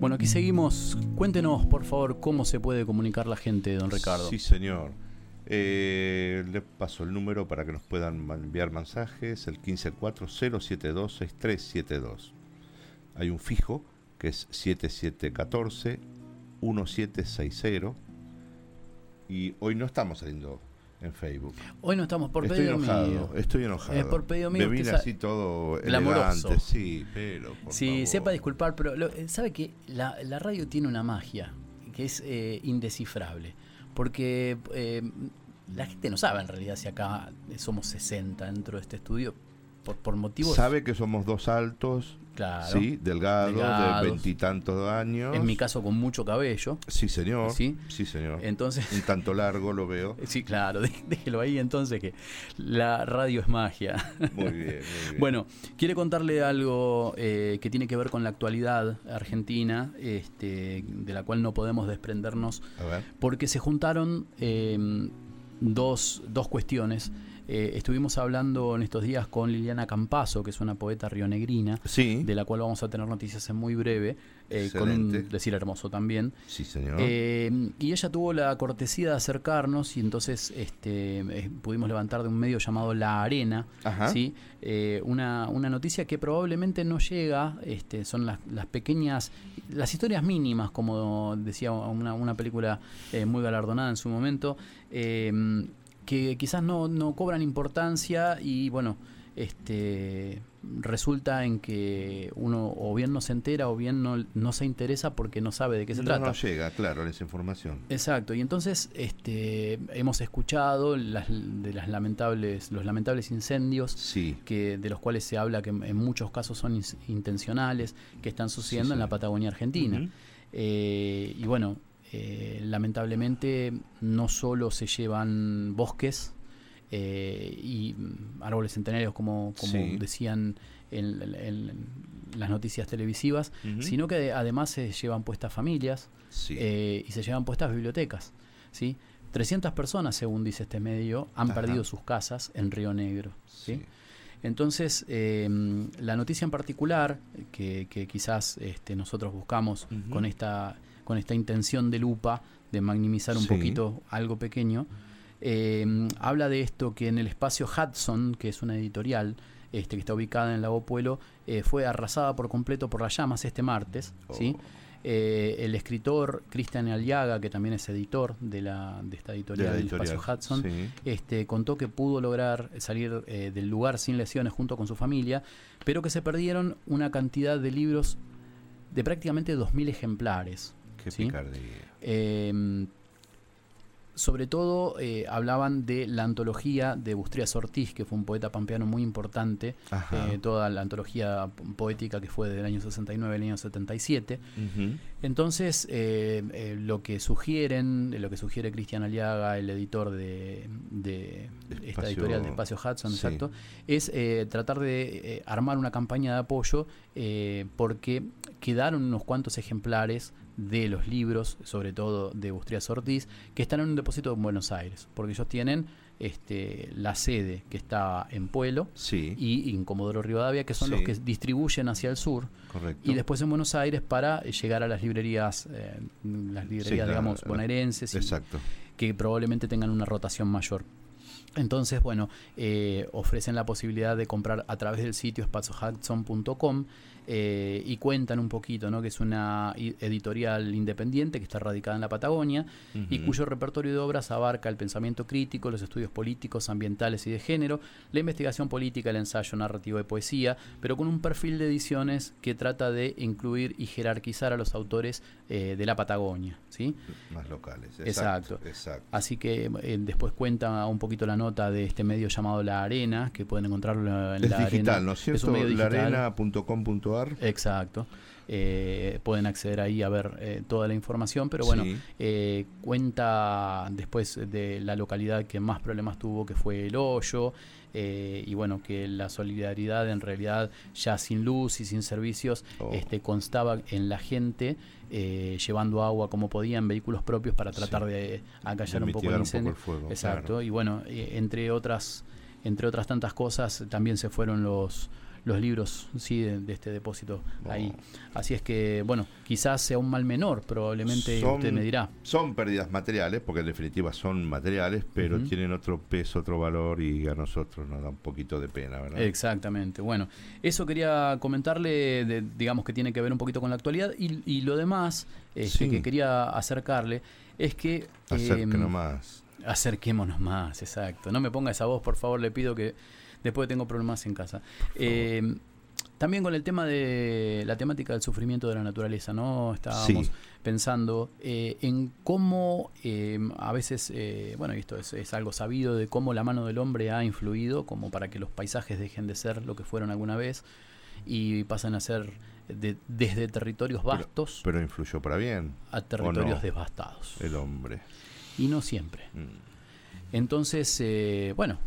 Bueno, aquí seguimos. Cuéntenos, por favor, cómo se puede comunicar la gente, don Ricardo. Sí, señor. Eh, le paso el número para que nos puedan enviar mensajes, el 154-072-6372. Hay un fijo que es 7714-1760 y hoy no estamos saliendo en Facebook. Hoy no estamos por estoy pedido enojado, mío. estoy enojado. Eh, por pedido mío, Me vine así todo Glamoroso. elegante, sí, pero por Sí, favor. sepa disculpar, pero lo- eh, sabe que la, la radio tiene una magia que es eh, indescifrable. Porque eh, la gente no sabe en realidad si acá somos 60 dentro de este estudio por, por motivos. Sabe que somos dos altos, Claro. sí, delgados, Delgados. de veintitantos años. En mi caso, con mucho cabello. Sí, señor. Sí. Sí, señor. Entonces. Un tanto largo lo veo. Sí, claro, dé- déjelo ahí entonces que la radio es magia. Muy bien, muy bien. Bueno, quiere contarle algo eh, que tiene que ver con la actualidad argentina, este, de la cual no podemos desprendernos, A ver. porque se juntaron eh, dos, dos cuestiones. Eh, estuvimos hablando en estos días con Liliana Campazo, que es una poeta rionegrina, Sí, de la cual vamos a tener noticias en muy breve, eh, con un decir hermoso también. sí, señor. Eh, y ella tuvo la cortesía de acercarnos y entonces este, pudimos levantar de un medio llamado La Arena, Ajá. ¿sí? Una, una noticia que probablemente no llega, este, son las, las pequeñas, las historias mínimas, como decía una, una película muy galardonada en su momento, que quizás no, no cobran importancia y bueno, este resulta en que uno o bien no se entera o bien no, no se interesa porque no sabe de qué se no, trata. no llega, claro, esa información. Exacto, y entonces este, hemos escuchado las, de las lamentables, los lamentables incendios Sí, que, de los cuales se habla que en muchos casos son intencionales, que están sucediendo en la. Patagonia Argentina. Eh, y bueno, eh, lamentablemente no solo se llevan bosques eh, y mm, árboles centenarios, como, como Sí. decían en, en- en las noticias televisivas, sino que además se llevan puestas familias, sí. eh, y se llevan puestas bibliotecas. ¿sí? 300 personas, según dice este medio, han Ajá. perdido sus casas en Río Negro. ¿sí? Sí. Entonces, eh, la noticia en particular, que, que quizás este, nosotros buscamos con, esta, con esta intención de lupa, de magnimizar un Sí. poquito algo pequeño, eh, habla de esto que en el espacio Hudson, que es una editorial este, que está ubicada en Lago Pueblo, eh, fue arrasada por completo por las llamas este martes. ¿sí? Oh. Eh, el escritor Cristian Aliaga, que también es editor de, la, de esta De editorial del espacio Hudson, sí. este, contó que pudo lograr salir eh, del lugar sin lesiones junto con su familia, pero que se perdieron una cantidad de libros de prácticamente 2.000 ejemplares. Qué ¿sí? picardía. Eh, sobre todo eh, hablaban de la antología de Bustrías Ortiz, que fue un poeta pampeano muy importante, eh, toda la antología po- poética que fue del año 69 al año 77. Ujú. Entonces, eh, lo que sugieren, lo que sugiere Cristian Aliaga, el editor de, de esta editorial de Espacio Hudson, sí. exacto, es tratar de armar una campaña de apoyo porque quedaron unos cuantos ejemplares de los libros, sobre todo de Bustrías Ortiz, que están en un depósito en Buenos Aires, porque ellos tienen este, la sede que está en Pueblo Sí, y en Comodoro Rivadavia, que son Sí. los que distribuyen hacia el sur, correcto. y después en Buenos Aires para eh, llegar a las librerías, eh, las librerías, Sí, digamos, la- bonaerenses, y Exacto. que probablemente tengan una rotación mayor. Entonces, bueno, eh, ofrecen la posibilidad de comprar a través del sitio espaciohudson.com eh, y cuentan un poquito, ¿no? Que es una editorial independiente que está radicada en la Patagonia y cuyo repertorio de obras abarca el pensamiento crítico, los estudios políticos, ambientales y de género, la investigación política, el ensayo narrativo de poesía, pero con un perfil de ediciones que trata de incluir y jerarquizar a los autores eh, de la Patagonia, ¿sí? Más locales. Exacto. Exacto. exacto. Así que eh, después cuenta un poquito la nota de este medio llamado La Arena, que pueden encontrarlo en Es La digital, Arena. ¿no es Es un cierto? medio digital. Exacto. Eh, pueden acceder ahí a ver eh, toda la información, pero bueno, Sí. eh, cuenta después de la localidad que más problemas tuvo, que fue el hoyo, y bueno, que la solidaridad en realidad ya sin luz y sin servicios Oh. este, constaba en la gente llevando agua como podían, vehículos propios para tratar Sí. de acallar De un poco el mitigar un poco incendio. el fuego, Exacto, claro. y bueno, entre otras entre otras tantas cosas, también se fueron los los libros sí de, este depósito ahí. Así es que, bueno, quizás sea un mal menor, probablemente usted me dirá. Son pérdidas materiales, porque en definitiva son materiales, pero tienen otro peso, otro valor y a nosotros nos da un poquito de pena, ¿verdad? Exactamente. Bueno, eso quería comentarle, digamos que tiene que ver un poquito con la actualidad y, lo demás este, que quería acercarle es que... Acérquenos em, más. Acerquémonos más, exacto. No me ponga esa voz, por favor, le pido que después tengo problemas en casa. Eh, también con el tema de la temática del sufrimiento de la naturaleza, ¿no? Estábamos pensando eh, en cómo eh, a veces, bueno, esto es, algo sabido de cómo la mano del hombre ha influido como para que los paisajes dejen de ser lo que fueron alguna vez y pasan a ser desde territorios vastos. Pero, influyó para bien. A territorios devastados. El hombre. Y no siempre. Mm. Entonces, eh, bueno,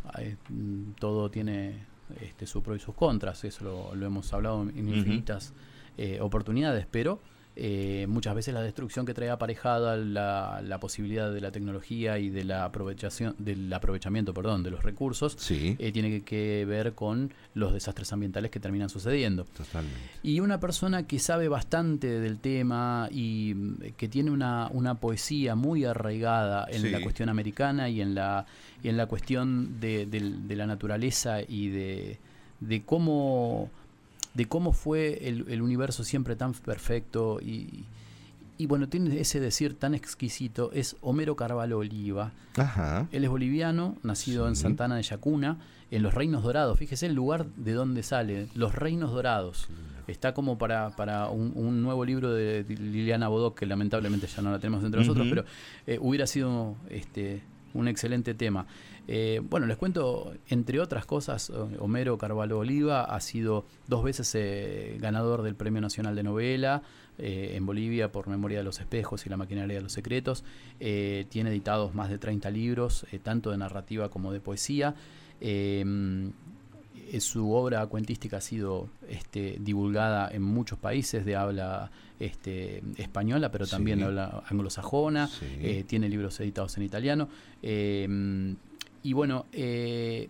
mm, todo tiene este, sus pros y sus contras, eso lo, hemos hablado en infinitas eh, oportunidades, pero eh, muchas veces la destrucción que trae aparejada la, posibilidad de la tecnología y de la aprovechación del aprovechamiento perdón de los recursos eh, tiene que, ver con los desastres ambientales que terminan sucediendo. Y una persona que sabe bastante del tema y mm, que tiene una, una poesía muy arraigada en la cuestión americana y en la y en la cuestión de, de la naturaleza y de, de cómo de cómo fue el, universo siempre tan perfecto y, y, bueno, tiene ese decir tan exquisito, es Homero Carvalho Oliva. Él es boliviano, nacido en Santana de Yacuna, en los Reinos Dorados. Fíjese el lugar de donde sale, los Reinos Dorados. Está como para, para un, nuevo libro de Liliana Bodoc, que lamentablemente ya no la tenemos entre nosotros, pero eh, hubiera sido este, un excelente tema. Eh, bueno, les cuento, entre otras cosas, eh, Homero Carvalho Oliva ha sido dos veces eh, ganador del Premio Nacional de Novela en Bolivia por Memoria de los Espejos y La Maquinaria de los Secretos. tiene editados más de 30 libros, tanto de narrativa como de poesía. su obra cuentística ha sido este, divulgada en muchos países de habla este, española, pero también de habla anglosajona. tiene libros editados en italiano. Y bueno, eh,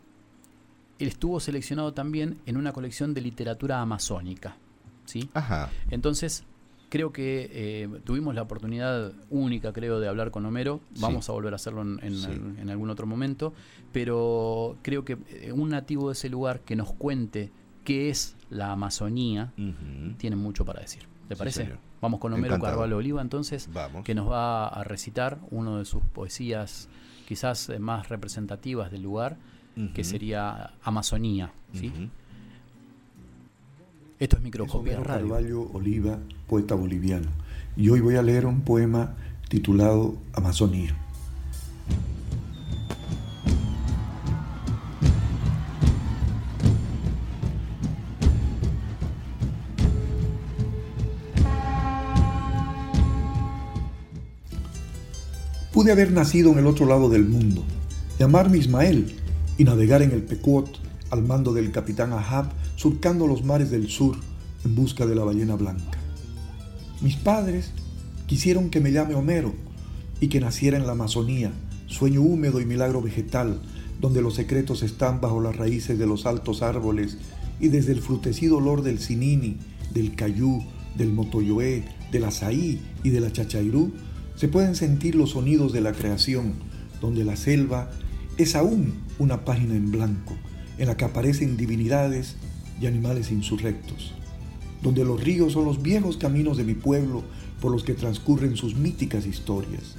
él estuvo seleccionado también en una colección de literatura amazónica. ¿sí? Ajá. Entonces, creo que eh, tuvimos la oportunidad única, creo, de hablar con Homero. Vamos a volver a hacerlo en, algún otro momento. Pero creo que eh, un nativo de ese lugar que nos cuente qué es la Amazonía tiene mucho para decir. ¿Te parece? Vamos con Homero Carvalho Oliva, entonces, que nos va a recitar uno de sus poesías quizás eh, más representativas del lugar, que sería Amazonía. ¿sí? Esto es Microcopia es Carvalho Oliva, poeta boliviano. Y hoy voy a leer un poema titulado Amazonía. Pude haber nacido en el otro lado del mundo, llamarme Ismael y navegar en el Pequot al mando del capitán Ahab, surcando los mares del sur en busca de la ballena blanca. Mis padres quisieron que me llame Homero y que naciera en la Amazonía, sueño húmedo y milagro vegetal, donde los secretos están bajo las raíces de los altos árboles y desde el frutecido olor del cinini, del cayú, del motoyoé, del azaí y de la chachairú, se pueden sentir los sonidos de la creación, donde la selva es aún una página en blanco, en la que aparecen divinidades y animales insurrectos, donde los ríos son los viejos caminos de mi pueblo por los que transcurren sus míticas historias.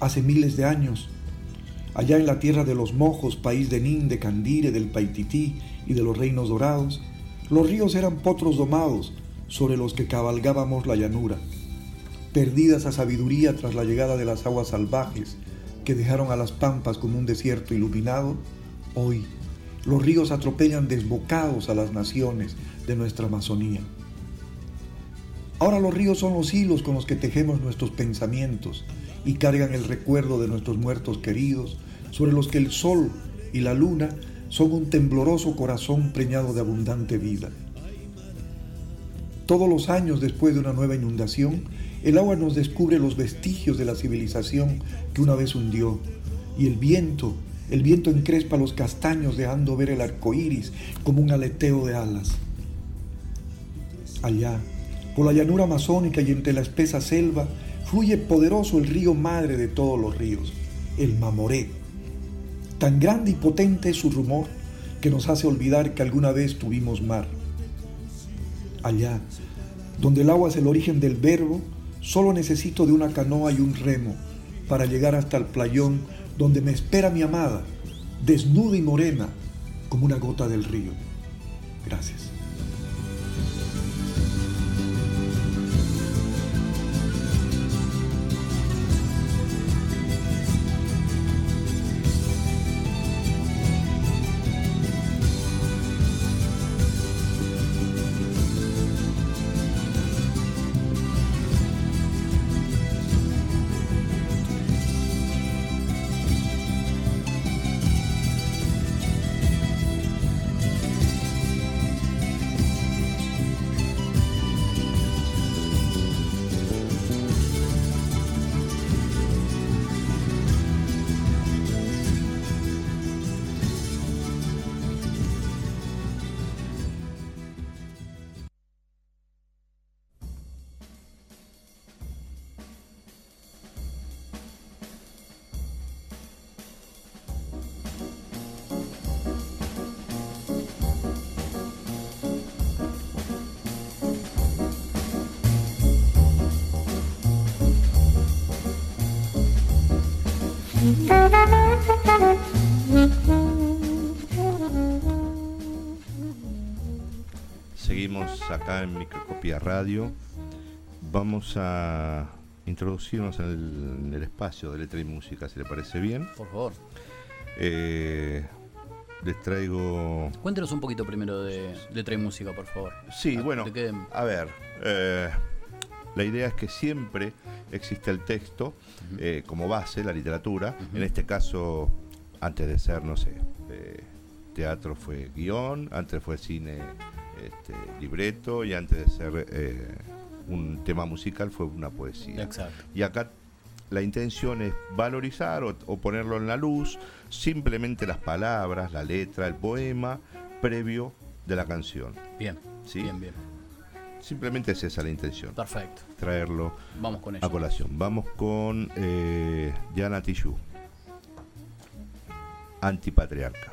Hace miles de años, allá en la tierra de los mojos, país de Nin, de Candire, del Paitití y de los reinos dorados, los ríos eran potros domados sobre los que cabalgábamos la llanura perdida esa sabiduría tras la llegada de las aguas salvajes que dejaron a las pampas como un desierto iluminado, hoy los ríos atropellan desbocados a las naciones de nuestra Amazonía. Ahora los ríos son los hilos con los que tejemos nuestros pensamientos y cargan el recuerdo de nuestros muertos queridos, sobre los que el sol y la luna son un tembloroso corazón preñado de abundante vida. Todos los años después de una nueva inundación, el agua nos descubre los vestigios de la civilización que una vez hundió y el viento El viento encrespa los castaños dejando ver el arco iris como un aleteo de alas. Allá, por la llanura amazónica y entre la espesa selva, fluye poderoso el río madre de todos los ríos, el Mamoré. Tan grande y potente es su rumor que nos hace olvidar que alguna vez tuvimos mar. Allá, donde el agua es el origen del verbo, solo necesito de una canoa y un remo para llegar hasta el playón donde me espera mi amada, desnuda y morena como una gota del río. Gracias. Radio. Vamos a introducirnos en el, en el espacio de letra y música, si le parece bien. Por favor. Eh, les traigo. Cuéntenos un poquito primero de letra y música, por favor. Sí, bueno, a ver. eh, la idea es que siempre existe el texto eh, como base, la literatura. En este caso, antes de ser, no sé, eh, teatro fue guion, antes fue cine, este, libreto, y antes de ser eh, un tema musical fue una poesía. Exacto. Y acá la intención es valorizar o, o ponerlo en la luz simplemente las palabras, la letra, el poema previo de la canción. Bien. Sí. Bien, bien. Simplemente es esa la intención, Perfecto. traerlo Vamos con ello. a colación. Vamos con eh, Yana Tijoux, antipatriarca.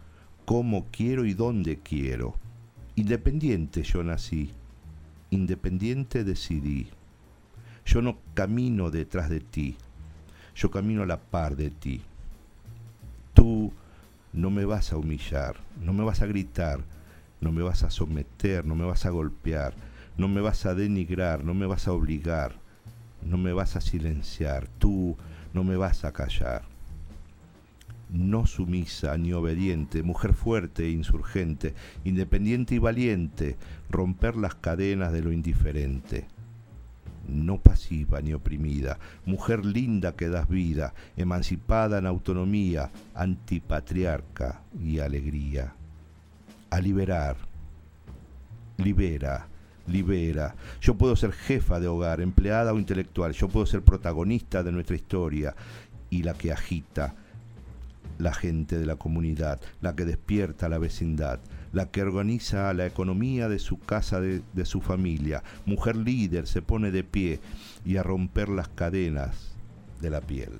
cómo quiero y dónde quiero. Independiente yo nací, independiente decidí. Yo no camino detrás de ti, yo camino a la par de ti. Tú no me vas a humillar, no me vas a gritar, no me vas a someter, no me vas a golpear, no me vas a denigrar, no me vas a obligar, no me vas a silenciar, tú no me vas a callar. No sumisa ni obediente, mujer fuerte e insurgente, independiente y valiente, romper las cadenas de lo indiferente. No pasiva ni oprimida, mujer linda que das vida, emancipada en autonomía, antipatriarca y alegría. A liberar, libera, libera. Yo puedo ser jefa de hogar, empleada o intelectual, yo puedo ser protagonista de nuestra historia y la que agita la gente de la comunidad, la que despierta la vecindad, la que organiza la economía de su casa, de, de su familia. Mujer líder se pone de pie y a romper las cadenas de la piel.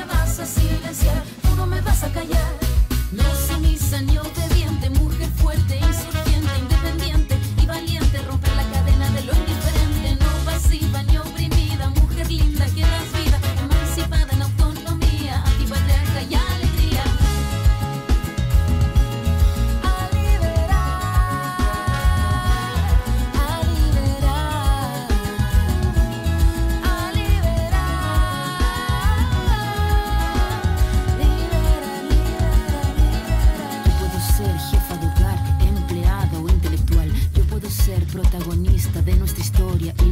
me vas a silenciar, tú no me vas a callar. No sumisa ni obediente, mujer fuerte, insurgente,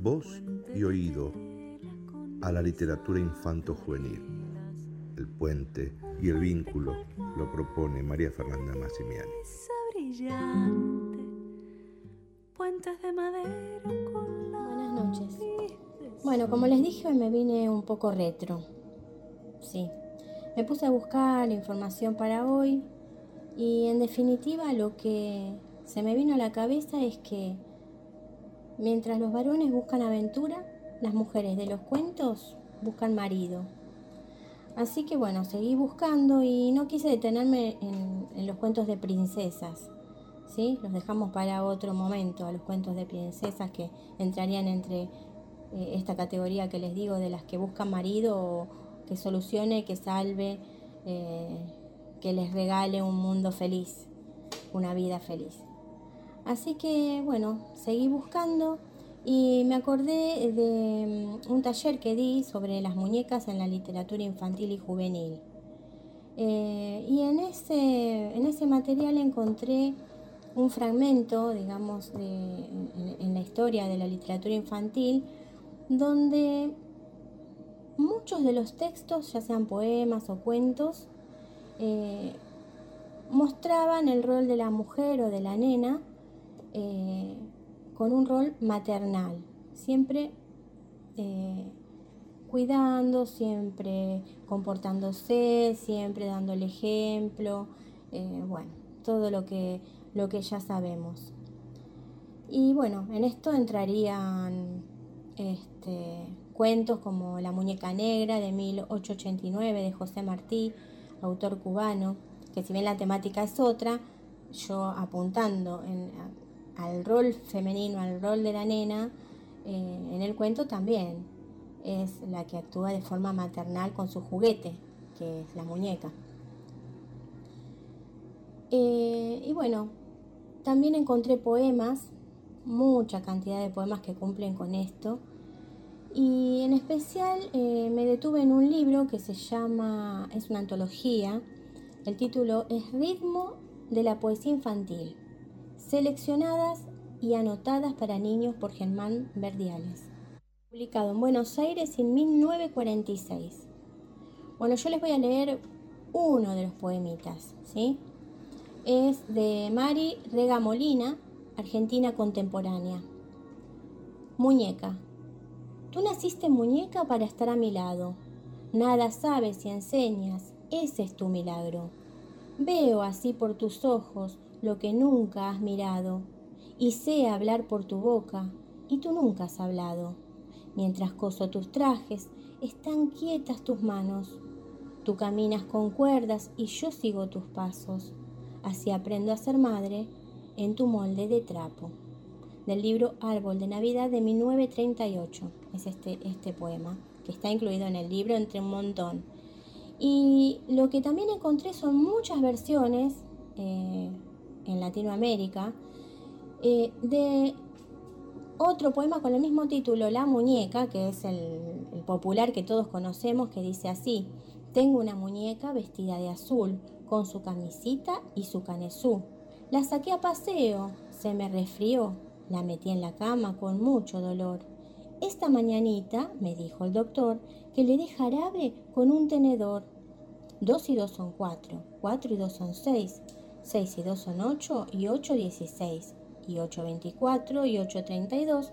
Voz y oído a la literatura infanto-juvenil. El puente y el vínculo lo propone María Fernanda Massimiani. Brillante, puentes de madera con la Buenas noches. Bueno, como les dije, hoy me vine un poco retro. Sí. Me puse a buscar información para hoy y en definitiva lo que se me vino a la cabeza es que mientras los varones buscan aventura, las mujeres de los cuentos buscan marido. Así que bueno, seguí buscando y no quise detenerme en, los cuentos de princesas. ¿sí? Los dejamos para otro momento, a los cuentos de princesas que entrarían entre eh, esta categoría que les digo de las que buscan marido o que solucione, que salve, eh, que les regale un mundo feliz, una vida feliz. Así que bueno, seguí buscando y me acordé de mm, un taller que di sobre las muñecas en la literatura infantil y juvenil. Eh, y en ese, en ese material encontré un fragmento, digamos, de, en, la historia de la literatura infantil, donde muchos de los textos, ya sean poemas o cuentos, eh, mostraban el rol de la mujer o de la nena eh, con un rol maternal, siempre eh, cuidando, siempre comportándose, siempre dando el ejemplo, eh, bueno, todo lo que, lo que ya sabemos. Y bueno, en esto entrarían este, cuentos como La muñeca negra de 1889 de José Martí, autor cubano, que si bien la temática es otra, yo apuntando en- al rol femenino, al rol de la nena, eh, en el cuento también es la que actúa de forma maternal con su juguete, que es la muñeca. Eh, y bueno, también encontré poemas, mucha cantidad de poemas que cumplen con esto. Y en especial eh, me detuve en un libro que se llama, es una antología, el título es Ritmo de la Poesía Infantil, seleccionadas y anotadas para niños por Germán Verdiales, publicado en Buenos Aires en 1946. Bueno, yo les voy a leer uno de los poemitas, ¿sí? Es de Mari Regamolina, Argentina contemporánea. Muñeca. Tú naciste muñeca para estar a mi lado. Nada sabes y enseñas, ese es tu milagro. Veo así por tus ojos lo que nunca has mirado, y sé hablar por tu boca, y tú nunca has hablado. Mientras coso tus trajes, están quietas tus manos. Tú caminas con cuerdas y yo sigo tus pasos. Así aprendo a ser madre en tu molde de trapo. Del libro Árbol de Navidad de 1938 es este, este poema, que está incluido en el libro entre un montón. Y lo que también encontré son muchas versiones eh, en Latinoamérica eh, de otro poema con el mismo título, La muñeca, que es el, popular que todos conocemos, que dice así, tengo una muñeca vestida de azul, con su camisita y su canesú. La saqué a paseo, se me resfrió, la metí en la cama con mucho dolor. Esta mañanita, me dijo el doctor, que le dé jarabe con un tenedor. Dos y dos son cuatro, cuatro y dos son seis, seis y dos son ocho y ocho dieciséis, y ocho veinticuatro y ocho treinta y dos.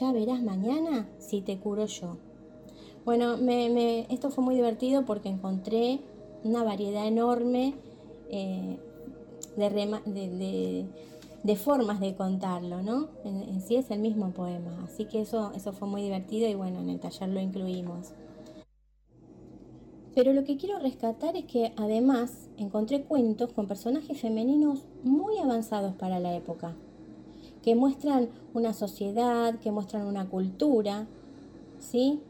Ya verás mañana si te curo yo. Bueno, me, esto fue muy divertido porque encontré una variedad enorme eh, de, de, formas de contarlo, ¿no? En, sí es el mismo poema, así que eso, eso fue muy divertido y bueno, en el taller lo incluimos. Pero lo que quiero rescatar es que además encontré cuentos con personajes femeninos muy avanzados para la época, que muestran una sociedad, que muestran una cultura, ¿sí?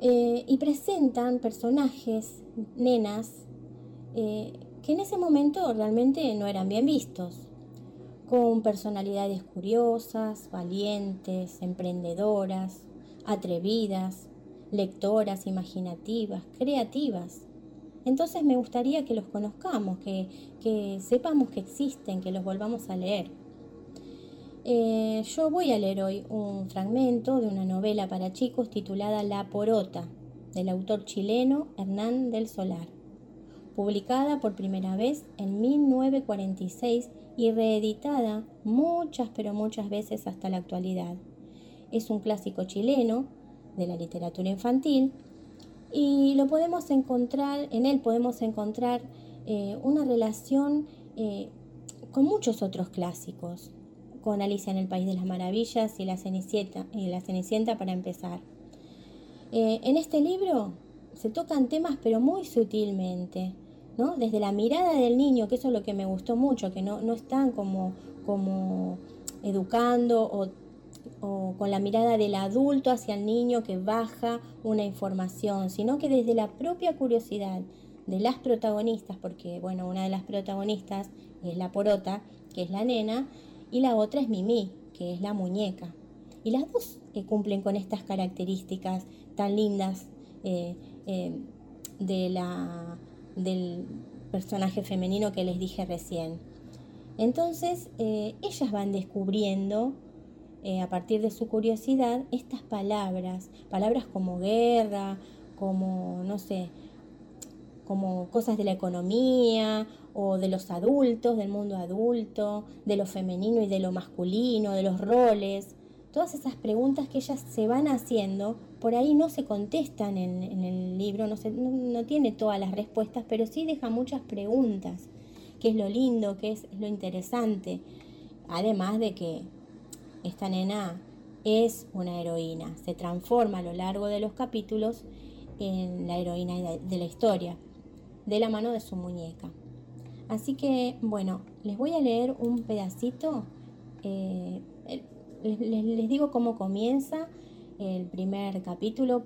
Eh, y presentan personajes, nenas, eh, que en ese momento realmente no eran bien vistos, con personalidades curiosas, valientes, emprendedoras, atrevidas, lectoras, imaginativas, creativas. Entonces me gustaría que los conozcamos, que, que sepamos que existen, que los volvamos a leer. Eh, yo voy a leer hoy un fragmento de una novela para chicos titulada La Porota, del autor chileno Hernán del Solar, publicada por primera vez en 1946 y reeditada muchas pero muchas veces hasta la actualidad. Es un clásico chileno de la literatura infantil y lo podemos encontrar, en él podemos encontrar eh, una relación eh, con muchos otros clásicos con Alicia en el País de las Maravillas y la Cenicienta, y la Cenicienta para empezar. Eh, en este libro se tocan temas pero muy sutilmente, ¿no? Desde la mirada del niño, que eso es lo que me gustó mucho, que no, están como, como educando o, o con la mirada del adulto hacia el niño que baja una información, sino que desde la propia curiosidad de las protagonistas, porque bueno, una de las protagonistas es la porota, que es la nena, y la otra es Mimi, que es la muñeca. Y las dos eh, cumplen con estas características tan lindas eh, eh, del personaje femenino que les dije recién. Entonces, ellas van descubriendo, a partir de su curiosidad, estas palabras, palabras como guerra, como, no sé, como cosas de la economía o de los adultos, del mundo adulto, de lo femenino y de lo masculino, de los roles. Todas esas preguntas que ellas se van haciendo, por ahí no se contestan en, el libro, no, no, tiene todas las respuestas, pero sí deja muchas preguntas, que es lo lindo, que es, lo interesante. Además de que esta nena es una heroína, se transforma a lo largo de los capítulos en la heroína de la historia, de la mano de su muñeca. Así que, bueno, les voy a leer un pedacito. Eh, les, digo cómo comienza el primer capítulo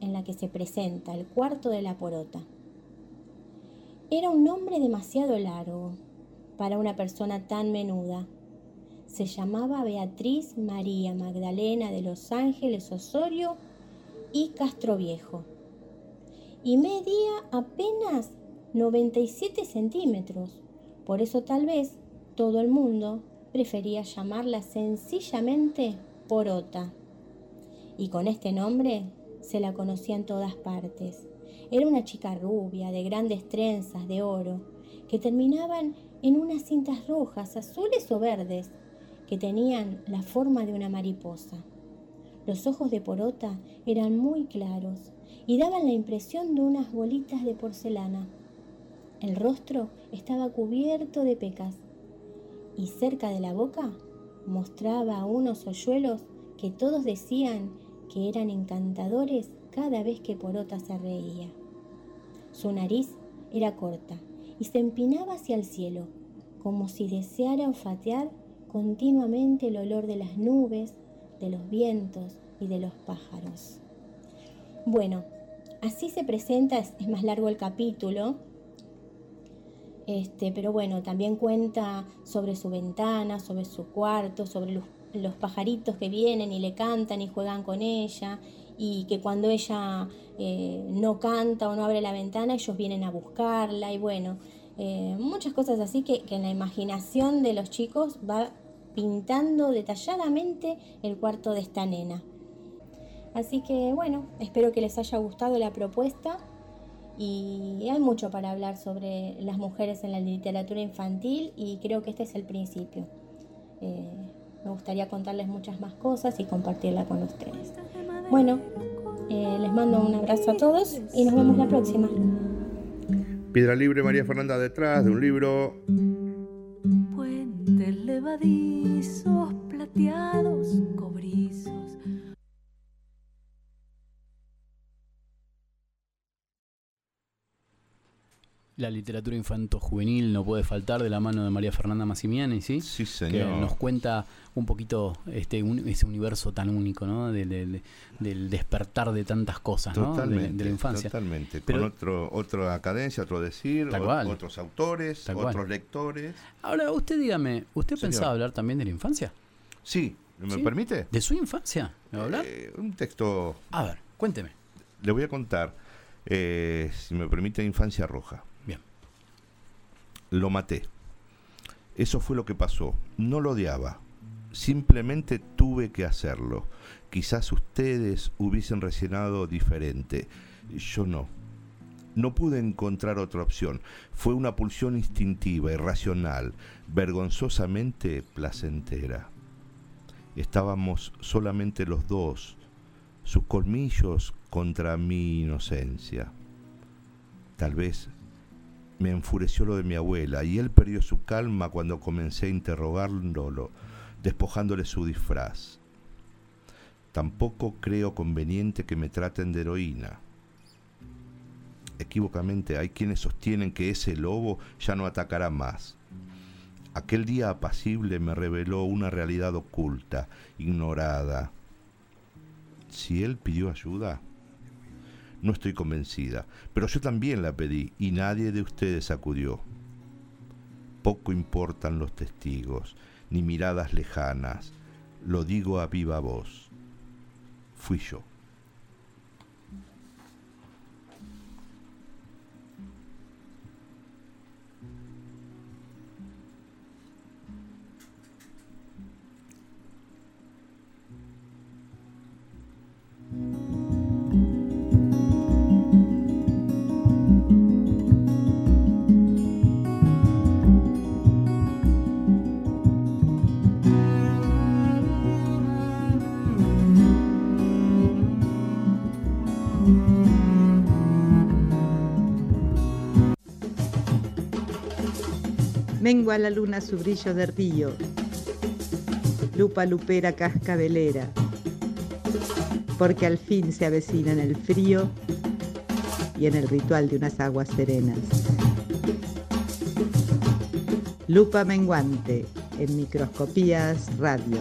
en la que se presenta el cuarto de la porota. Era un nombre demasiado largo para una persona tan menuda. Se llamaba Beatriz María Magdalena de los Ángeles Osorio y Castroviejo y medía apenas 97 centímetros. Por eso tal vez todo el mundo prefería llamarla sencillamente Porota. Y con este nombre se la conocía en todas partes. Era una chica rubia, de grandes trenzas de oro, que terminaban en unas cintas rojas, azules o verdes, que tenían la forma de una mariposa. Los ojos de Porota eran muy claros y daban la impresión de unas bolitas de porcelana. El rostro estaba cubierto de pecas y cerca de la boca mostraba unos hoyuelos que todos decían que eran encantadores cada vez que Porota se reía. Su nariz era corta y se empinaba hacia el cielo, como si deseara olfatear continuamente el olor de las nubes, de los vientos y de los pájaros. Bueno, así se presenta, es, más largo el capítulo, este, pero bueno, también cuenta sobre su ventana, sobre su cuarto, sobre los, pajaritos que vienen y le cantan y juegan con ella, y que cuando ella eh, no canta o no abre la ventana, ellos vienen a buscarla, y bueno, eh, muchas cosas así que, que en la imaginación de los chicos va pintando detalladamente el cuarto de esta nena. Así que bueno, espero que les haya gustado la propuesta y hay mucho para hablar sobre las mujeres en la literatura infantil y creo que este es el principio. Eh, me gustaría contarles muchas más cosas y compartirla con ustedes. Bueno, eh, les mando un abrazo a todos y nos vemos la próxima. Piedra Libre, María Fernanda, detrás de un libro. La literatura infanto-juvenil no puede faltar de la mano de María Fernanda Massimiani, ¿sí? Sí, Que señor. nos cuenta un poquito este un- ese universo tan único, ¿no? Del, del- del despertar de tantas cosas, ¿no? De- de, la infancia. Totalmente. Pero- Con otro, otra cadencia, otro decir, cual. otros autores, otros cual. lectores. Ahora, usted dígame, ¿usted Señor. pensaba hablar también de la infancia? Sí, ¿me ¿Sí? permite? ¿De su infancia? ¿Me va a hablar? Eh, un texto, A ver, cuénteme. le voy a contar, eh, si me permite, Infancia Roja. Lo maté. Eso fue lo que pasó. No lo odiaba. Simplemente tuve que hacerlo. Quizás ustedes hubiesen reaccionado diferente. Yo no. No pude encontrar otra opción. Fue una pulsión instintiva, irracional, vergonzosamente placentera. Estábamos solamente los dos, sus colmillos contra mi inocencia. Tal vez me enfureció lo de mi abuela y él perdió su calma cuando comencé a interrogándolo, despojándole su disfraz. Tampoco creo conveniente que me traten de heroína. Equívocamente hay quienes sostienen que ese lobo ya no atacará más. Aquel día apacible me reveló una realidad oculta, ignorada. Si él pidió ayuda, no estoy convencida, pero yo también la pedí y nadie de ustedes acudió. Poco importan los testigos, ni miradas lejanas, lo digo a viva voz. Fui yo. Mengua la luna su brillo de río, lupa lupera cascabelera, porque al fin se avecina en el frío y en el ritual de unas aguas serenas. Lupa menguante en microscopías radio.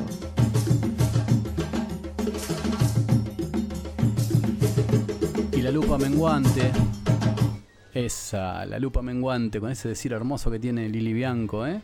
Y la lupa menguante. Esa, la lupa menguante, con ese decir hermoso que tiene Lili Bianco, ¿eh?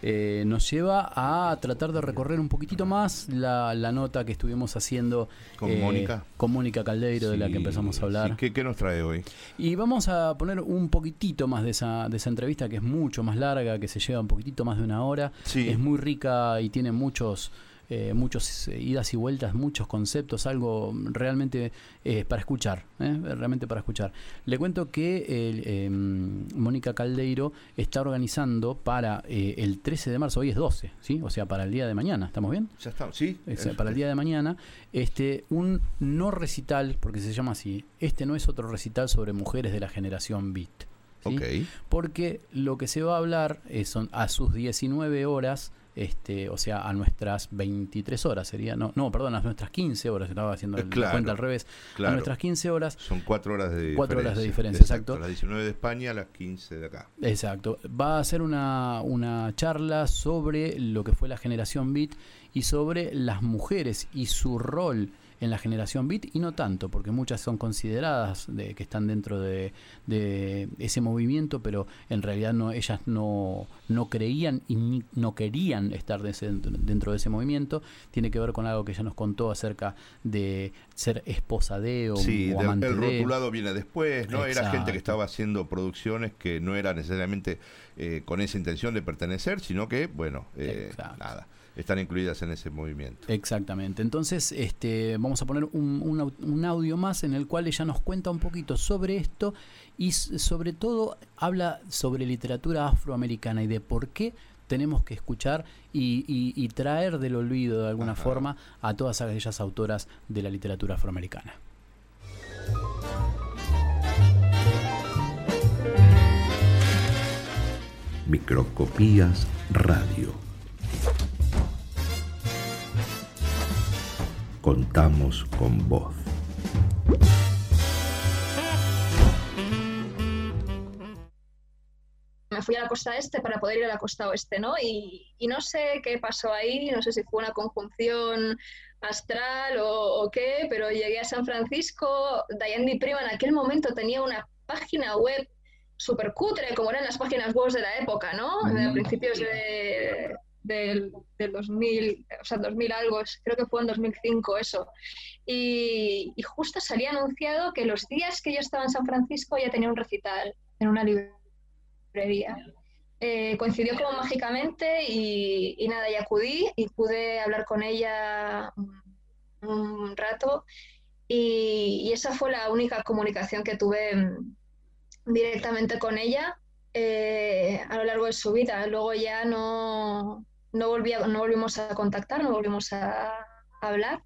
eh, nos lleva a tratar de recorrer un poquitito más la, la nota que estuvimos haciendo Con eh, Mónica. con Mónica Caldeiro, de la que empezamos a hablar. sí. ¿Qué, qué nos trae hoy? Y vamos a poner un poquitito más de esa, de esa entrevista que es mucho más larga, que se lleva un poquitito más de una hora. Sí. Es muy rica y tiene muchos, eh, muchos eh, idas y vueltas, muchos conceptos, algo realmente eh, para escuchar, ¿eh? realmente para escuchar. Le cuento que eh, Mónica Caldeiro está organizando para el 13 de marzo, hoy es 12, ¿sí? O sea, para el día de mañana, ¿estamos bien? Ya está, sí. Para el día de mañana, este, un no recital, porque se llama así, este no es otro recital sobre mujeres de la generación Beat. ¿sí? Ok. Porque lo que se va a hablar son a sus 19 horas, este, o sea, a nuestras 23 horas sería, no, no, perdón, a nuestras 15 horas, estaba haciendo Eh, la claro, cuenta al revés, claro. a nuestras 15 horas Son cuatro horas de Cuatro horas de diferencia. diferencia, exacto. Las 19 de España, las 15 de acá. Exacto. Va a ser una, una charla sobre lo que fue la generación Beat y sobre las mujeres y su rol en la generación Beat y no tanto, porque muchas son consideradas de, que están dentro de, de ese movimiento, pero en realidad no, ellas no, no creían y ni- no querían estar de ese- dentro de ese movimiento. Tiene que ver con algo que ella nos contó acerca de ser esposa de o, Sí, o amante el rotulado viene después, ¿no? Era gente que estaba haciendo producciones que no era necesariamente eh, con esa intención de pertenecer, sino que, bueno, eh, nada, están incluidas en ese movimiento. Exactamente. Entonces, este, vamos a poner un, un au- un audio más en el cual ella nos cuenta un poquito sobre esto y sobre todo habla sobre literatura afroamericana y de por qué tenemos que escuchar y, y- y traer del olvido de alguna forma a todas aquellas autoras de la literatura afroamericana. Microscopías Radio. Contamos con vos. me fui a la costa este para poder ir a la costa oeste, ¿no? Y, y no sé qué pasó ahí, no sé si fue una conjunción astral o, o qué, pero llegué a San Francisco, Diane Di Prima en aquel momento tenía una página web súper cutre, como eran las páginas web de la época, ¿no? De a Mm. principios de, del, del 2000, o sea, 2000 algo, creo que fue en 2005 eso. Y, justo salía anunciado que los días que yo estaba en San Francisco ya tenía un recital en una librería. Eh, coincidió como mágicamente y, y nada, y acudí y pude hablar con ella un, rato y, y esa fue la única comunicación que tuve mm, directamente con ella eh, a lo largo de su vida. Luego ya no, no, volví a- no volvimos a contactar, no volvimos a, a hablar.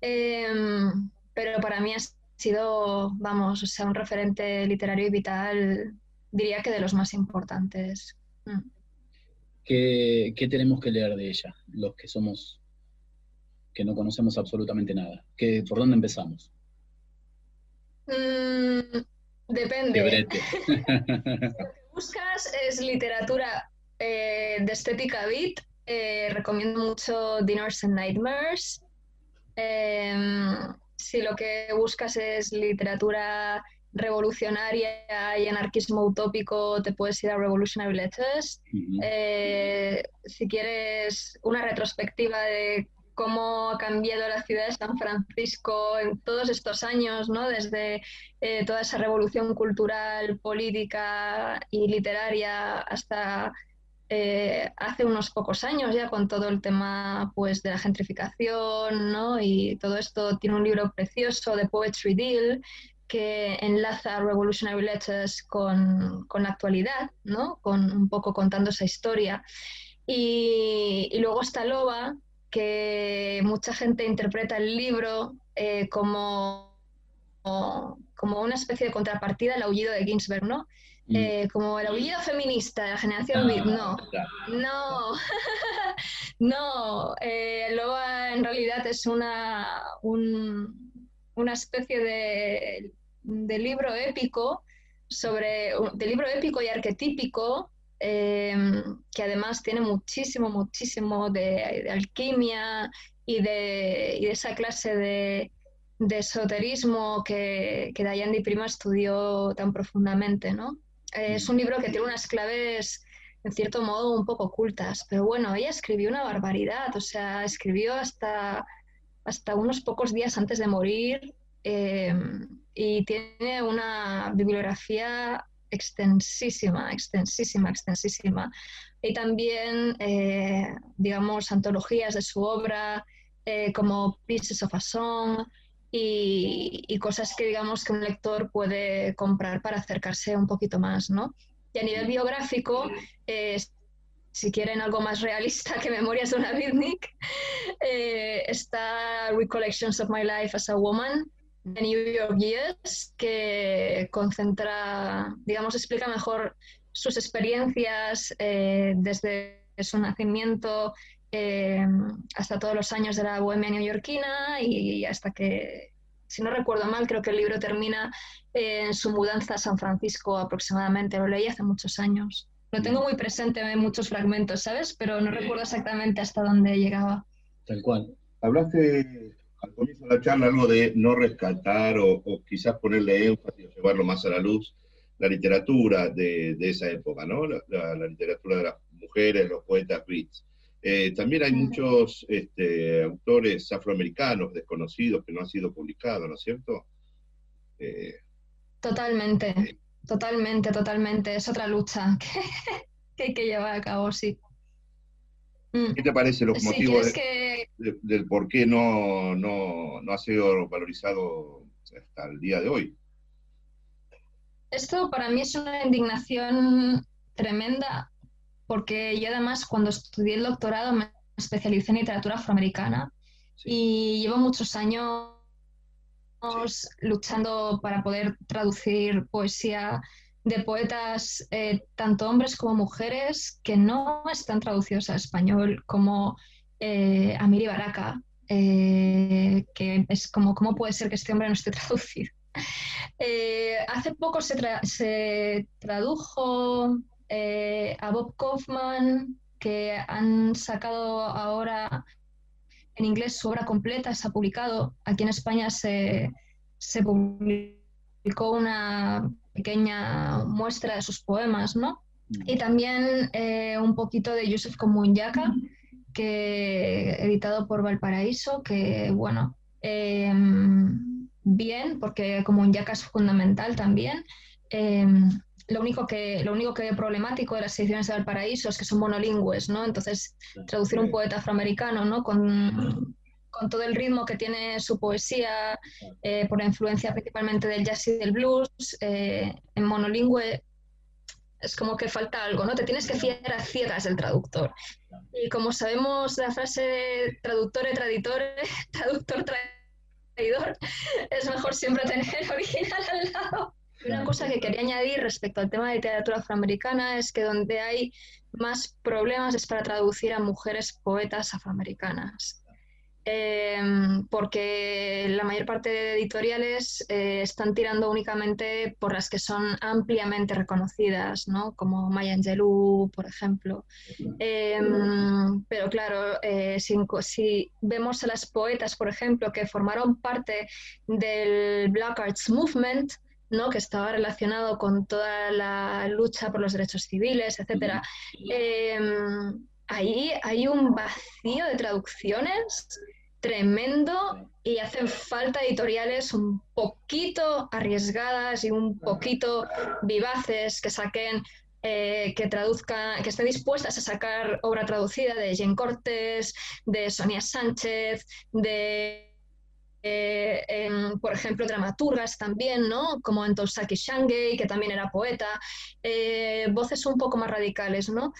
Em, pero para mí ha sido, vamos, o sea, un referente literario y vital, diría que de los más importantes. Mm. ¿Qué, qué tenemos que leer de ella, los que somos, que no conocemos absolutamente nada? ¿Qué, ¿Por dónde empezamos? Mm, depende. De brete. buscas es literatura eh, de estética beat, eh, recomiendo mucho Dinners and Nightmares. Em, si lo que buscas es literatura revolucionaria y anarquismo utópico, te puedes ir a Revolutionary Letters. Eh, si quieres una retrospectiva de cómo ha cambiado la ciudad de San Francisco en todos estos años, ¿no? desde eh, toda esa revolución cultural, política y literaria hasta eh, hace unos pocos años ya con todo el tema pues, de la gentrificación ¿no? y todo esto. Tiene un libro precioso de Poetry Deal que enlaza Revolutionary Letters con, con la actualidad, ¿no? con un poco contando esa historia. Y, luego está Loba, que mucha gente interpreta el libro eh, como, como una especie de contrapartida al aullido de Ginsberg, ¿no? Eh, como el aullido feminista de la generación Beat, no, no, no, eh, en realidad es una, un- una especie de, de libro épico sobre, de libro épico y arquetípico eh, que además tiene muchísimo, muchísimo de, de alquimia y de, y de esa clase de, de esoterismo que, que Diane Di Prima estudió tan profundamente, ¿no? Es un libro que tiene unas claves en cierto modo un poco ocultas. Pero bueno, ella escribió una barbaridad, o sea, escribió hasta, hasta unos pocos días antes de morir eh, y tiene una bibliografía extensísima, extensísima, extensísima. Y también, eh, digamos, antologías de su obra eh, como Pieces of a Song y, cosas que, digamos, que un lector puede comprar para acercarse un poquito más, ¿no? Y a nivel biográfico, eh, si quieren algo más realista que Memorias de una Beatnik, está Recollections of My Life as a Woman, de New York Years, que concentra, digamos, explica mejor sus experiencias eh, desde su nacimiento eh, hasta todos los años de la bohemia neoyorquina y hasta que, si no recuerdo mal, creo que el libro termina en su mudanza a San Francisco aproximadamente. Lo leí hace muchos años. Lo tengo muy presente en muchos fragmentos, ¿sabes? Pero no recuerdo exactamente hasta dónde llegaba. Tal cual. Hablaste al comienzo de la charla algo de no rescatar o, quizás ponerle énfasis o llevarlo más a la luz la literatura de, esa época, ¿no? La, literatura de las mujeres, los poetas beats. Eh, también hay muchos este, autores afroamericanos desconocidos que no han sido publicados, ¿no es cierto? Eh, totalmente, totalmente, totalmente. Es otra lucha que hay que llevar a cabo, sí. Mm. ¿Qué te parece los motivos del por qué no, no, ha sido valorizado hasta el día de hoy? Esto para mí es una indignación tremenda porque yo además cuando estudié el doctorado me especialicé en literatura afroamericana y llevo muchos años luchando para poder traducir poesía de poetas, eh, tanto hombres como mujeres, que no están traducidos al español, como eh, Amiri Baraka, eh, que es como, ¿cómo puede ser que este hombre no esté traducido? Eh, hace poco se, se tradujo a Bob Kaufman, que han sacado ahora en inglés su obra completa, se ha publicado. Aquí en España se, se publicó una pequeña muestra de sus poemas, ¿no? Mm. Y también eh, un poquito de Yusuf Komunyaka, que editado por Valparaíso, que bueno, em, bien, porque Komunyaka es fundamental también. Em, lo único que lo único que problemático de las ediciones de Valparaíso es que son monolingües, ¿no? Entonces, traducir un poeta afroamericano, ¿no? Con, con todo el ritmo que tiene su poesía, eh, por la influencia principalmente del jazz y del blues, eh, en monolingüe es como que falta algo, ¿no? Te tienes que fiar a ciegas del traductor. Y como sabemos la frase traductore, traditore, traductor, traidor, es mejor siempre tener el original al lado. Una cosa que quería añadir respecto al tema de literatura afroamericana es que donde hay más problemas es para traducir a mujeres poetas afroamericanas. Em, porque la mayor parte de editoriales eh, están tirando únicamente por las que son ampliamente reconocidas, ¿no? como Maya Angelou, por ejemplo. Em, pero claro, eh, si, vemos a las poetas, por ejemplo, que formaron parte del Black Arts Movement, ¿no? que estaba relacionado con toda la lucha por los derechos civiles, etc., em, ahí hay un vacío de traducciones tremendo y hacen falta editoriales un poquito arriesgadas y un poquito vivaces que saquen eh, que traduzcan, que estén dispuestas a sacar obra traducida de Jane Cortés, de Sonia Sánchez, de, eh, por ejemplo, dramaturgas también, ¿no? Como Antosaki Shangei, que también era poeta, eh, voces un poco más radicales, ¿no?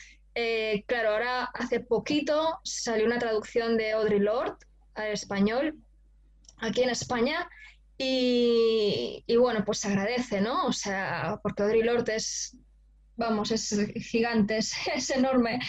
claro, ahora hace poquito salió una traducción de Audre Lorde, al español aquí en España. Y, bueno, pues se agradece, ¿no? O sea, porque Audre Lorde es, vamos, es gigante, es, enorme,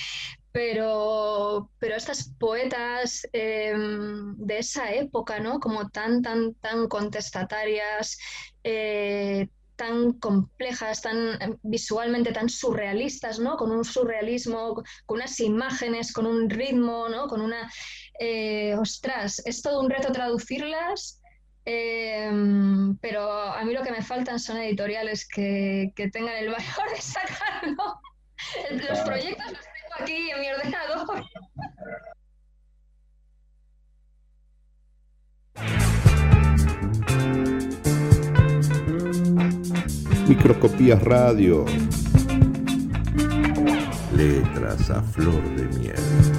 pero, pero estas poetas em, de esa época, ¿no? Como tan, tan, tan contestatarias, eh, tan complejas, tan em, visualmente tan surrealistas, ¿no? Con un surrealismo, con unas imágenes, con un ritmo, ¿no? Con una... Eh, ostras, es todo un reto traducirlas, em, pero a mí lo que me faltan son editoriales que, tengan el valor de sacarlo Los proyectos los aquí en mi ordenador. Microscopías Radio. Letras a flor de miel.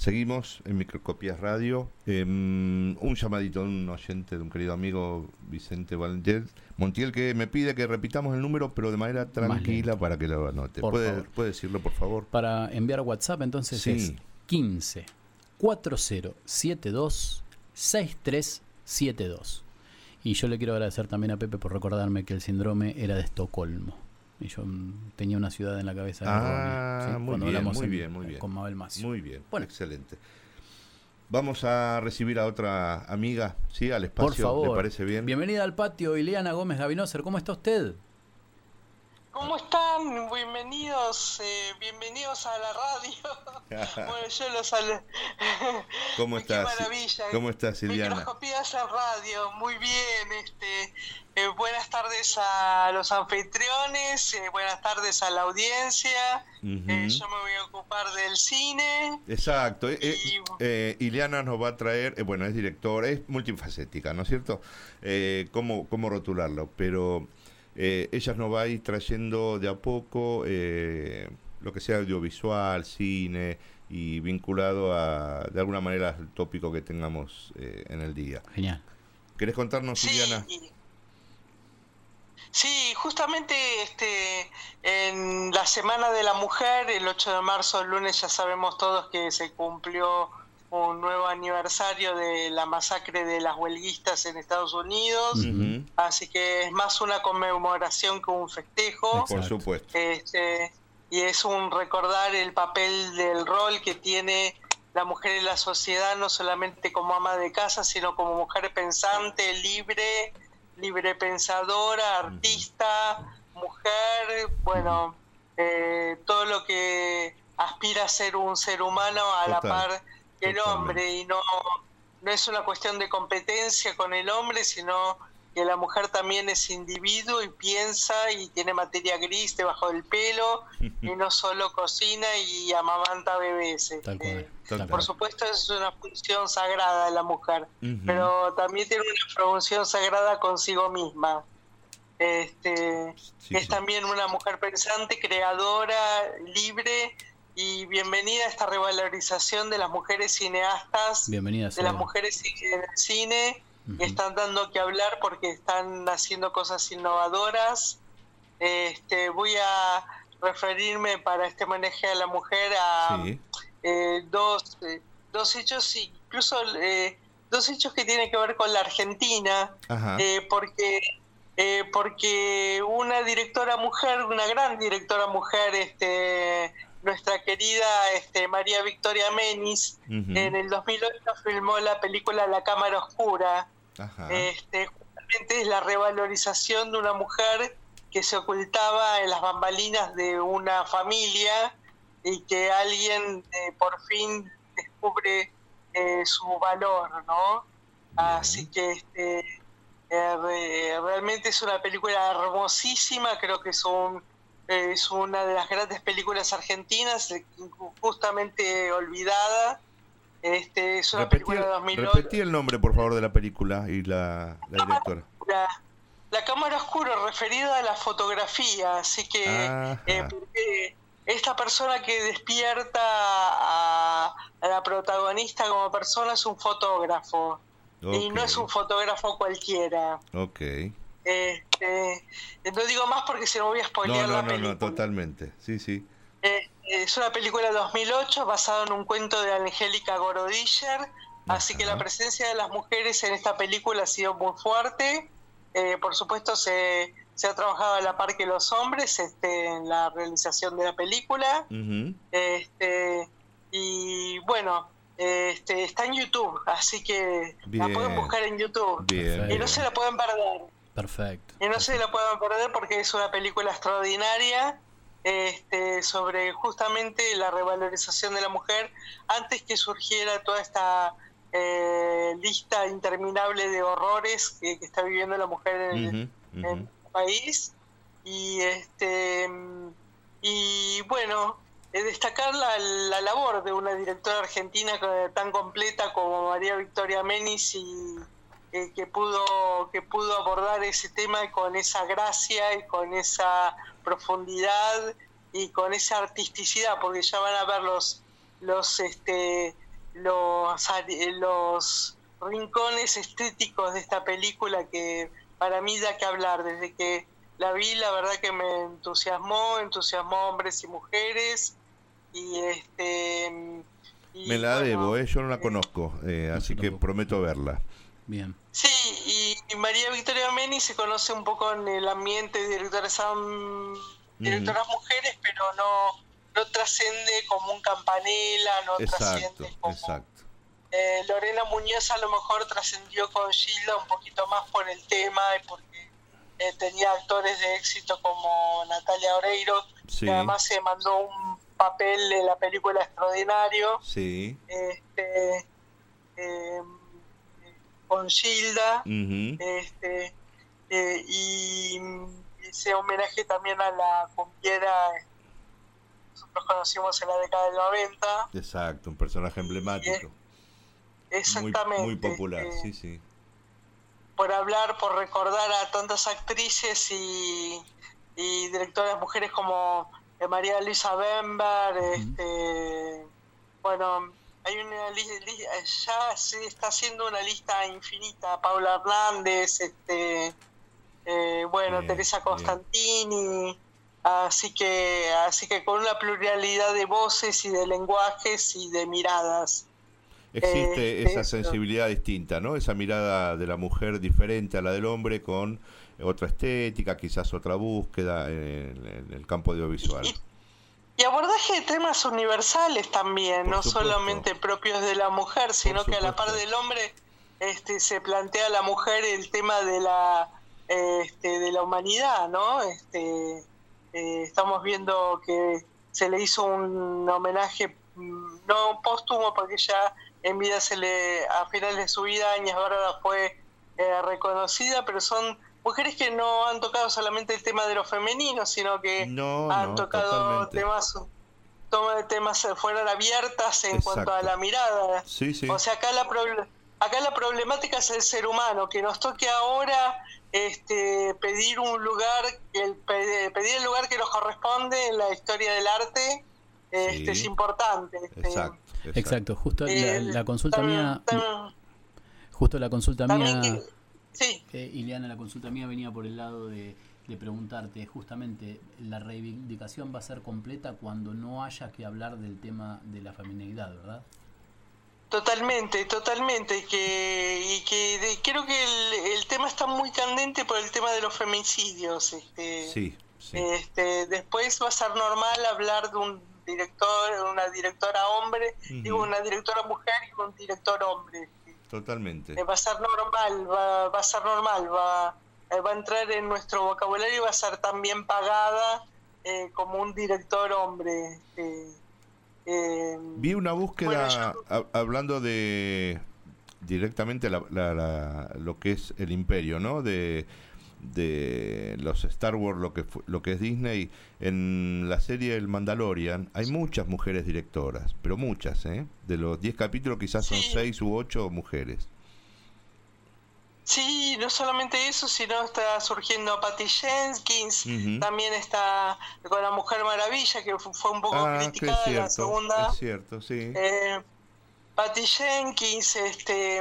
Seguimos en Microscopías Radio. Em, un llamadito de un oyente, de un querido amigo, Vicente Valentiel, Montiel, que me pide que repitamos el número, pero de manera tranquila para que lo anote. ¿Puede, puede decirlo, por favor? Para enviar WhatsApp, entonces Sí. es 15 4072 6372. Y yo le quiero agradecer también a Pepe por recordarme que el síndrome era de Estocolmo. Y yo mm, tenía una ciudad en la cabeza. Ah, ¿sí? muy Cuando bien, hablamos muy en- bien, muy bien. con Mabel Macio. Muy bien, excelente. Vamos a recibir a otra amiga, ¿sí? Al espacio, Por favor. ¿le parece bien? Bienvenida al patio, Ileana Gómez Gavinoser. ¿Cómo está usted? ¿Cómo están? Bienvenidos, eh, bienvenidos a la radio. bueno, yo los saludo. ¿Cómo Qué estás? maravilla. ¿Cómo estás, Ileana? Microscopías en radio, muy bien. Este, eh, buenas tardes a los anfitriones, eh, buenas tardes a la audiencia. Eh, yo me voy a ocupar del cine. Exacto. eh, Ileana nos va a traer, bueno, es directora, es multifacética, ¿no es cierto? Eh, ¿cómo, ¿Cómo rotularlo? Pero eh, ella nos va a ir trayendo de a poco eh, lo que sea audiovisual, cine y vinculado a, de alguna manera, al tópico que tengamos eh, en el día. Genial. ¿Querés contarnos, Ileana? Sí, justamente este, en la Semana de la Mujer, el 8 de marzo, el lunes, ya sabemos todos que se cumplió un nuevo aniversario de la masacre de las huelguistas en Estados Unidos. Así que es más una conmemoración que un festejo. Por supuesto. Este, y es un recordar el papel del rol que tiene la mujer en la sociedad, no solamente como ama de casa, sino como mujer pensante, libre, libre pensadora, artista, mujer, bueno, eh, todo lo que aspira a ser un ser humano a la par el hombre y no, no es una cuestión de competencia con el hombre, sino que la mujer también es individuo y piensa y tiene materia gris debajo del pelo y no solo cocina y amamanta bebés. Tal este. Por supuesto es una función sagrada de la mujer, pero también tiene una función sagrada consigo misma. Este, es también una mujer pensante, creadora, libre y bienvenida a esta revalorización de las mujeres cineastas, Bienvenida de las mujeres en el cine, que están dando que hablar porque están haciendo cosas innovadoras. Este, voy a referirme para este manejo a la mujer a Sí. eh, dos, eh, dos hechos, incluso eh, dos hechos que tienen que ver con la Argentina, eh, porque eh, porque una directora mujer, una gran directora mujer, este, nuestra querida este, María Victoria Menis, Ujú. en el 2008 filmó la película La Cámara Oscura. Ajá. Este, justamente es la revalorización de una mujer que se ocultaba en las bambalinas de una familia y que alguien eh, por fin descubre eh, su valor, ¿no? Así que este, eh, re- realmente es una película hermosísima, creo que es, un, es una de las grandes películas argentinas, eh, justamente olvidada. Este, es una Repetí, película de 2008. repetí el nombre, por favor, de la película y la, la directora. La, la cámara oscura referida a la fotografía, así que Ajá. eh, porque esta persona que despierta a, a la protagonista como persona es un fotógrafo y no es un fotógrafo cualquiera. Ok. Este, no digo más porque se me voy a No, spoilear no, la no, película. no, totalmente. Sí, sí. Eh, es una película de 2008 basada en un cuento de Angélica Gorodischer, así que la presencia de las mujeres en esta película ha sido muy fuerte. Eh, por supuesto se, se ha trabajado a la par que los hombres este, en la realización de la película. Este, y bueno, este, está en YouTube, así que la pueden buscar en YouTube. Bien, y no se la pueden perder. Perfecto. Y no se la pueden perder porque es una película extraordinaria este, sobre justamente la revalorización de la mujer antes que surgiera toda esta eh, lista interminable de horrores que, que está viviendo la mujer en, el- en país. Y este y bueno, eh, destacar la, la labor de una directora argentina que- tan completa como María Victoria Menis y eh, que pudo que pudo abordar ese tema con esa gracia y con esa profundidad y con esa artisticidad porque ya van a ver los los este los los rincones estéticos de esta película que para mí da que hablar desde que la vi la verdad que me entusiasmó entusiasmó hombres y mujeres y este y Me la bueno, debo, ¿eh? yo no la conozco, eh, así que prometo verla. Bien. Sí, y, María Victoria Meni se conoce un poco en el ambiente de directoras, directoras mujeres, pero no, no trasciende como un campanela, no Exacto, trasciende como... exacto. Eh, Lorena Muñoz a lo mejor trascendió con Gilda un poquito más por el tema y porque eh, tenía actores de éxito como Natalia Oreiro, Sí. que además se mandó un papel en la película extraordinario Sí. este, eh, con Gilda, este, eh, y ese homenaje también a la cumbiera que nosotros conocimos en la década del 90. Exacto, un personaje emblemático. Muy, Exactamente. muy popular, este, sí, sí. por hablar, por recordar a tantas actrices y, y directoras mujeres como eh, María Luisa Bember, este, bueno, hay una lista, ya se está haciendo una lista infinita, Paula Hernández, este, eh, bueno, Bien, Teresa bien. Constantini, así que, así que con una pluralidad de voces y de lenguajes y de miradas. Existe Eh, esa sensibilidad distinta, ¿no? Esa mirada de la mujer diferente a la del hombre con otra estética, quizás otra búsqueda en, en el campo audiovisual. Y abordaje de temas universales también, Por no supuesto. solamente propios de la mujer, sino que a la par del hombre este, se plantea a la mujer el tema de la este, de la humanidad, ¿no? Este, eh, estamos viendo que se le hizo un homenaje mm, no póstumo porque ya en vida se le a finales de su vida Áñez Bárbara fue eh, reconocida, pero son mujeres que no han tocado solamente el tema de lo femenino, sino que No, han no, tocado totalmente. temas toma- temas eh, fueron abiertas en cuanto a la mirada. Sí, sí. O sea, acá la acá la problemática es el ser humano, que nos toque ahora este pedir un lugar, el pe- pedir el lugar que nos corresponde en la historia del arte, este, es importante. este. Exacto. Exacto, justo la, Eh, la consulta mía, justo la consulta mía, que- sí. eh, Ileana, la consulta mía venía por el lado de, de preguntarte, justamente, la reivindicación va a ser completa cuando no haya que hablar del tema de la feminidad, ¿verdad? Totalmente, totalmente, y que, y que de- creo que el, el tema está muy candente por el tema de los femicidios. Este, Sí, sí. Este, después va a ser normal hablar de un director, una directora hombre, Ujú. digo una directora mujer y un director hombre. Totalmente. Eh, va a ser normal, va, va a ser normal, va, eh, va a entrar en nuestro vocabulario y va a ser también pagada eh, como un director hombre. eh, Vi una búsqueda Bueno, hablando de directamente la- la- la- lo que es el imperio, ¿no? De, de los Star Wars, lo que lo que es Disney. En la serie El Mandalorian hay muchas mujeres directoras, pero muchas, ¿eh? De los 10 capítulos quizás son 6 u 8 mujeres. Sí, no solamente eso, sino está surgiendo Patty Jenkins, también está con la Mujer Maravilla, que fu- fue un poco Ah, que es criticada la segunda. es cierto, sí. Eh, Patty Jenkins, este,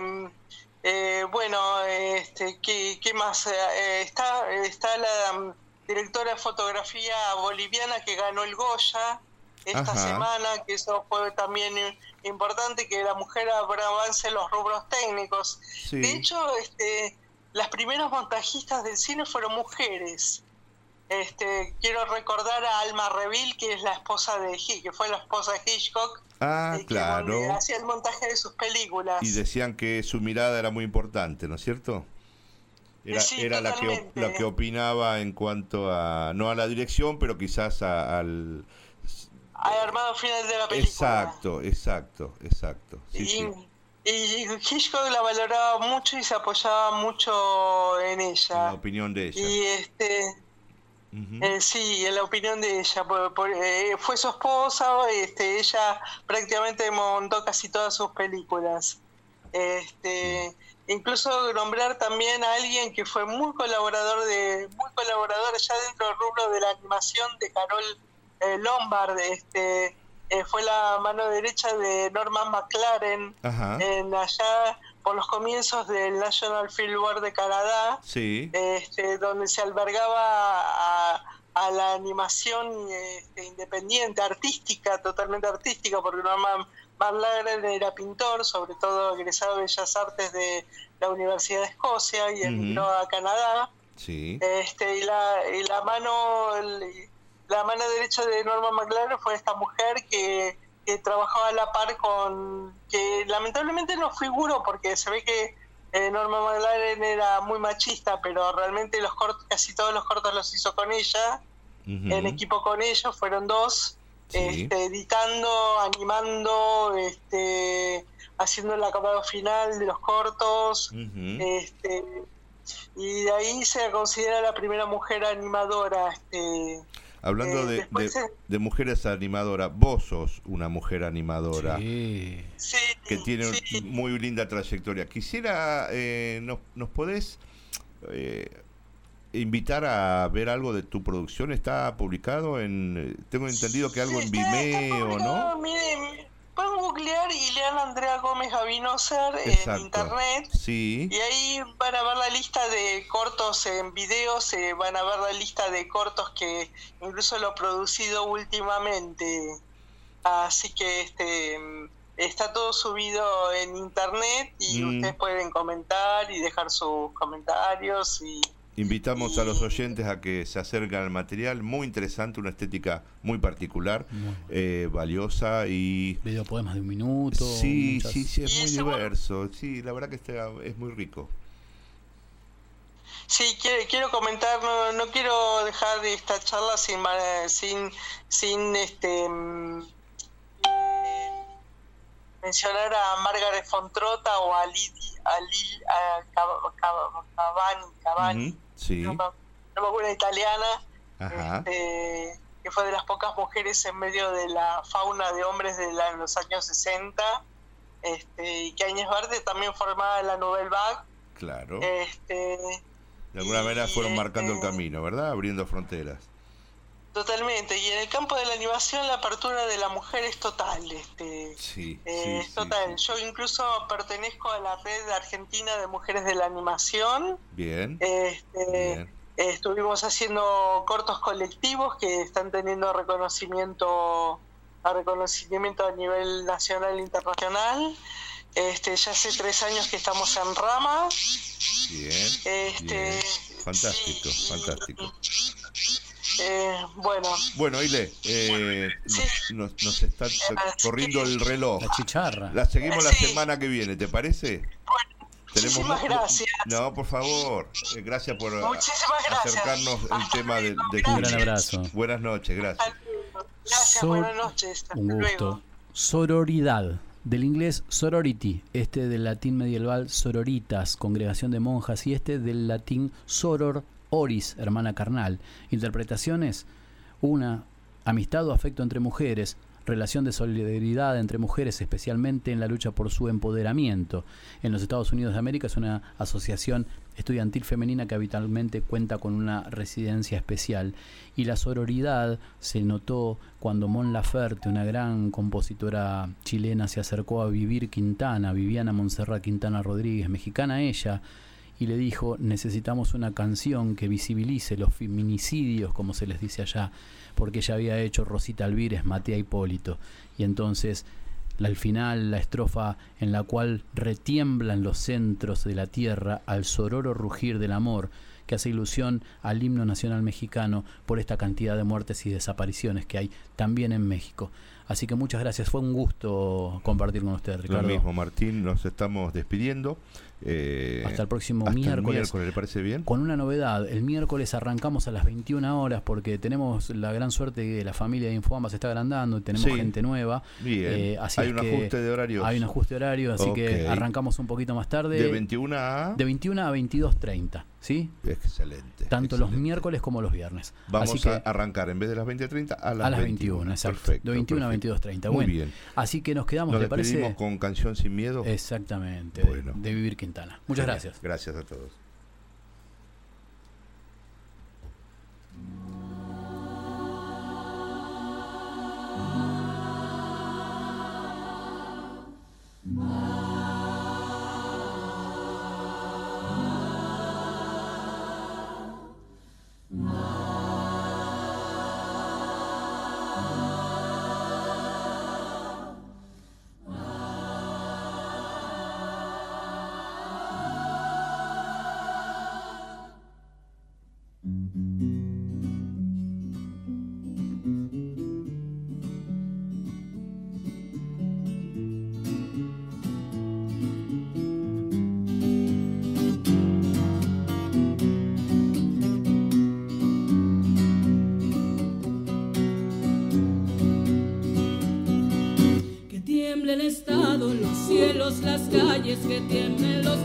eh, bueno, este, ¿qué, qué más? Eh, eh, está, está la directora de fotografía boliviana que ganó el Goya esta Ajá. semana, que eso fue también importante, que la mujer abra- avance en los rubros técnicos. Sí. De hecho, este, las primeras montajistas del cine fueron mujeres. Este, quiero recordar a Alma Reville, que es la esposa de Hi- que fue la esposa de Hitchcock, Ah, y que donde claro. hacía el montaje de sus películas. Y decían que su mirada era muy importante, ¿no es cierto? Era, Sí, era la, que, la opinaba en cuanto a, no a la dirección, pero quizás a- al... Ha armado final de la película. Exacto, exacto, exacto. Sí, y, sí. y Hitchcock la valoraba mucho y se apoyaba mucho en ella. La opinión de ella. Y este, eh, sí, en la opinión de ella. por- por- eh, fue su esposa, este, ella prácticamente montó casi todas sus películas. Este, incluso nombrar también a alguien que fue muy colaborador de, muy colaborador ya dentro del rubro de la animación de Carol eh, Lombard, este, eh, fue la mano derecha de Norman McLaren Ajá. en allá por los comienzos del National Film Board de Canadá Sí. este, donde se albergaba a, a la animación este, independiente, artística, totalmente artística, porque Norman Marlaren era pintor, sobre todo egresado de Bellas Artes de la Universidad de Escocia y emigró a Canadá. Sí. Este, y, la, y la mano el- la mano derecha de Norman McLaren fue esta mujer que, que trabajaba a la par con que lamentablemente no figuró porque se ve que eh, Norman McLaren era muy machista pero realmente los cortos casi todos los cortos los hizo con ella en equipo con ella fueron dos Sí. este, editando animando este haciendo el acabado final de los cortos este, y de ahí se considera la primera mujer animadora. Este, Hablando eh, de, de- mujeres animadoras, vos sos una mujer animadora Sí. que tiene muy linda trayectoria. Quisiera, eh, nos, ¿nos podés eh, invitar a ver algo de tu producción? ¿Está publicado en, eh, tengo entendido que algo en Vimeo, ¿no? No, miren, pueden googlear y lean a Andrea Gómez Gavinoser en internet. Sí. Y ahí van a ver la lista de cortos en videos, eh, van a ver la lista de cortos que incluso lo he producido últimamente. Así que este está todo subido en internet y Mm. ustedes pueden comentar y dejar sus comentarios y Invitamos a los oyentes a que se acerquen al material, muy interesante, una estética muy particular, eh, valiosa y... Videopoemas de un minuto. Sí, muchas- sí, sí, es muy diverso, sí, la verdad que está, es muy rico. Sí, quiero, quiero comentar, no, no quiero dejar de esta charla sin ma- sin, sin este mm, eh, mencionar a Margaret Fontrota o a Lidi, a Lil, a Cavani, Cavani, Sí, me acuerdo italiana, ajá, este, que fue de las pocas mujeres en medio de la fauna de hombres de la- los años 60, este, y que Áñez Verde también formaba la Nouvelle Vague. claro. Este, De alguna manera fueron marcando el este- camino, ¿verdad? Abriendo fronteras. Totalmente, y en el campo de la animación la apertura de la mujer es total, este, Sí, eh, sí, es sí, total. Yo incluso pertenezco a la red argentina de mujeres de la animación. Bien, Este, bien. eh, estuvimos haciendo cortos colectivos que están teniendo reconocimiento a reconocimiento a nivel nacional e internacional. Este, ya hace tres años que estamos en Rama. Bien, Este, bien. Fantástico, fantástico. Eh, bueno, Bueno, Ile, eh, nos, nos- nos está corriendo el reloj. La chicharra. La seguimos la Sí. semana que viene, ¿te parece? muchísimas mu- gracias. No, por favor. Eh, gracias por Muchísimas gracias. acercarnos el tema de, de Un gran abrazo. Buenas noches, gracias. Gracias, Sor- buenas noches. Hasta Un luego. gusto. Sororidad. Del inglés sorority, este del latín medieval sororitas, congregación de monjas, y este del latín soror oris, hermana carnal. Interpretaciones: una, amistad o afecto entre mujeres, relación de solidaridad entre mujeres, especialmente en la lucha por su empoderamiento. En los Estados Unidos de América es una asociación estudiantil femenina que habitualmente cuenta con una residencia especial. Y la sororidad se notó cuando Mon Laferte, una gran compositora chilena, se acercó a Vivir Quintana, Viviana Montserrat Quintana Rodríguez, mexicana ella, y le dijo, necesitamos una canción que visibilice los feminicidios, como se les dice allá, porque ella había hecho Rosita Alvírez, Matea Hipólito. Y entonces, al final, la estrofa en la cual retiemblan los centros de la tierra al sororo rugir del amor, que hace ilusión al himno nacional mexicano por esta cantidad de muertes y desapariciones que hay también en México. Así que muchas gracias, fue un gusto compartir con usted, Ricardo. Lo mismo, Martín, nos estamos despidiendo. Eh, hasta el próximo hasta el miércoles. ¿le parece bien? Con una novedad, el miércoles arrancamos a las 21 horas porque tenemos la gran suerte de que la familia de Infoamba se está agrandando y tenemos Sí. gente nueva. Bien. Eh, así Hay un que ajuste de horarios. Hay un ajuste de horario, así que arrancamos un poquito más tarde. De 21 a... De 21 a 22.30, ¿sí? Excelente. Tanto los miércoles como los viernes. Vamos así que, a arrancar en vez de las 20.30 a las, a las 21, exacto. Perfecto, de 21 a perfecto. 22.30. Muy Bueno, bien. Así que nos quedamos, Nos ¿le parece? despedimos con Canción Sin Miedo. Exactamente, Bueno. de Vivir Quintana. Muchas Genial. gracias. Gracias a todos. Que las calles, que tiemblen los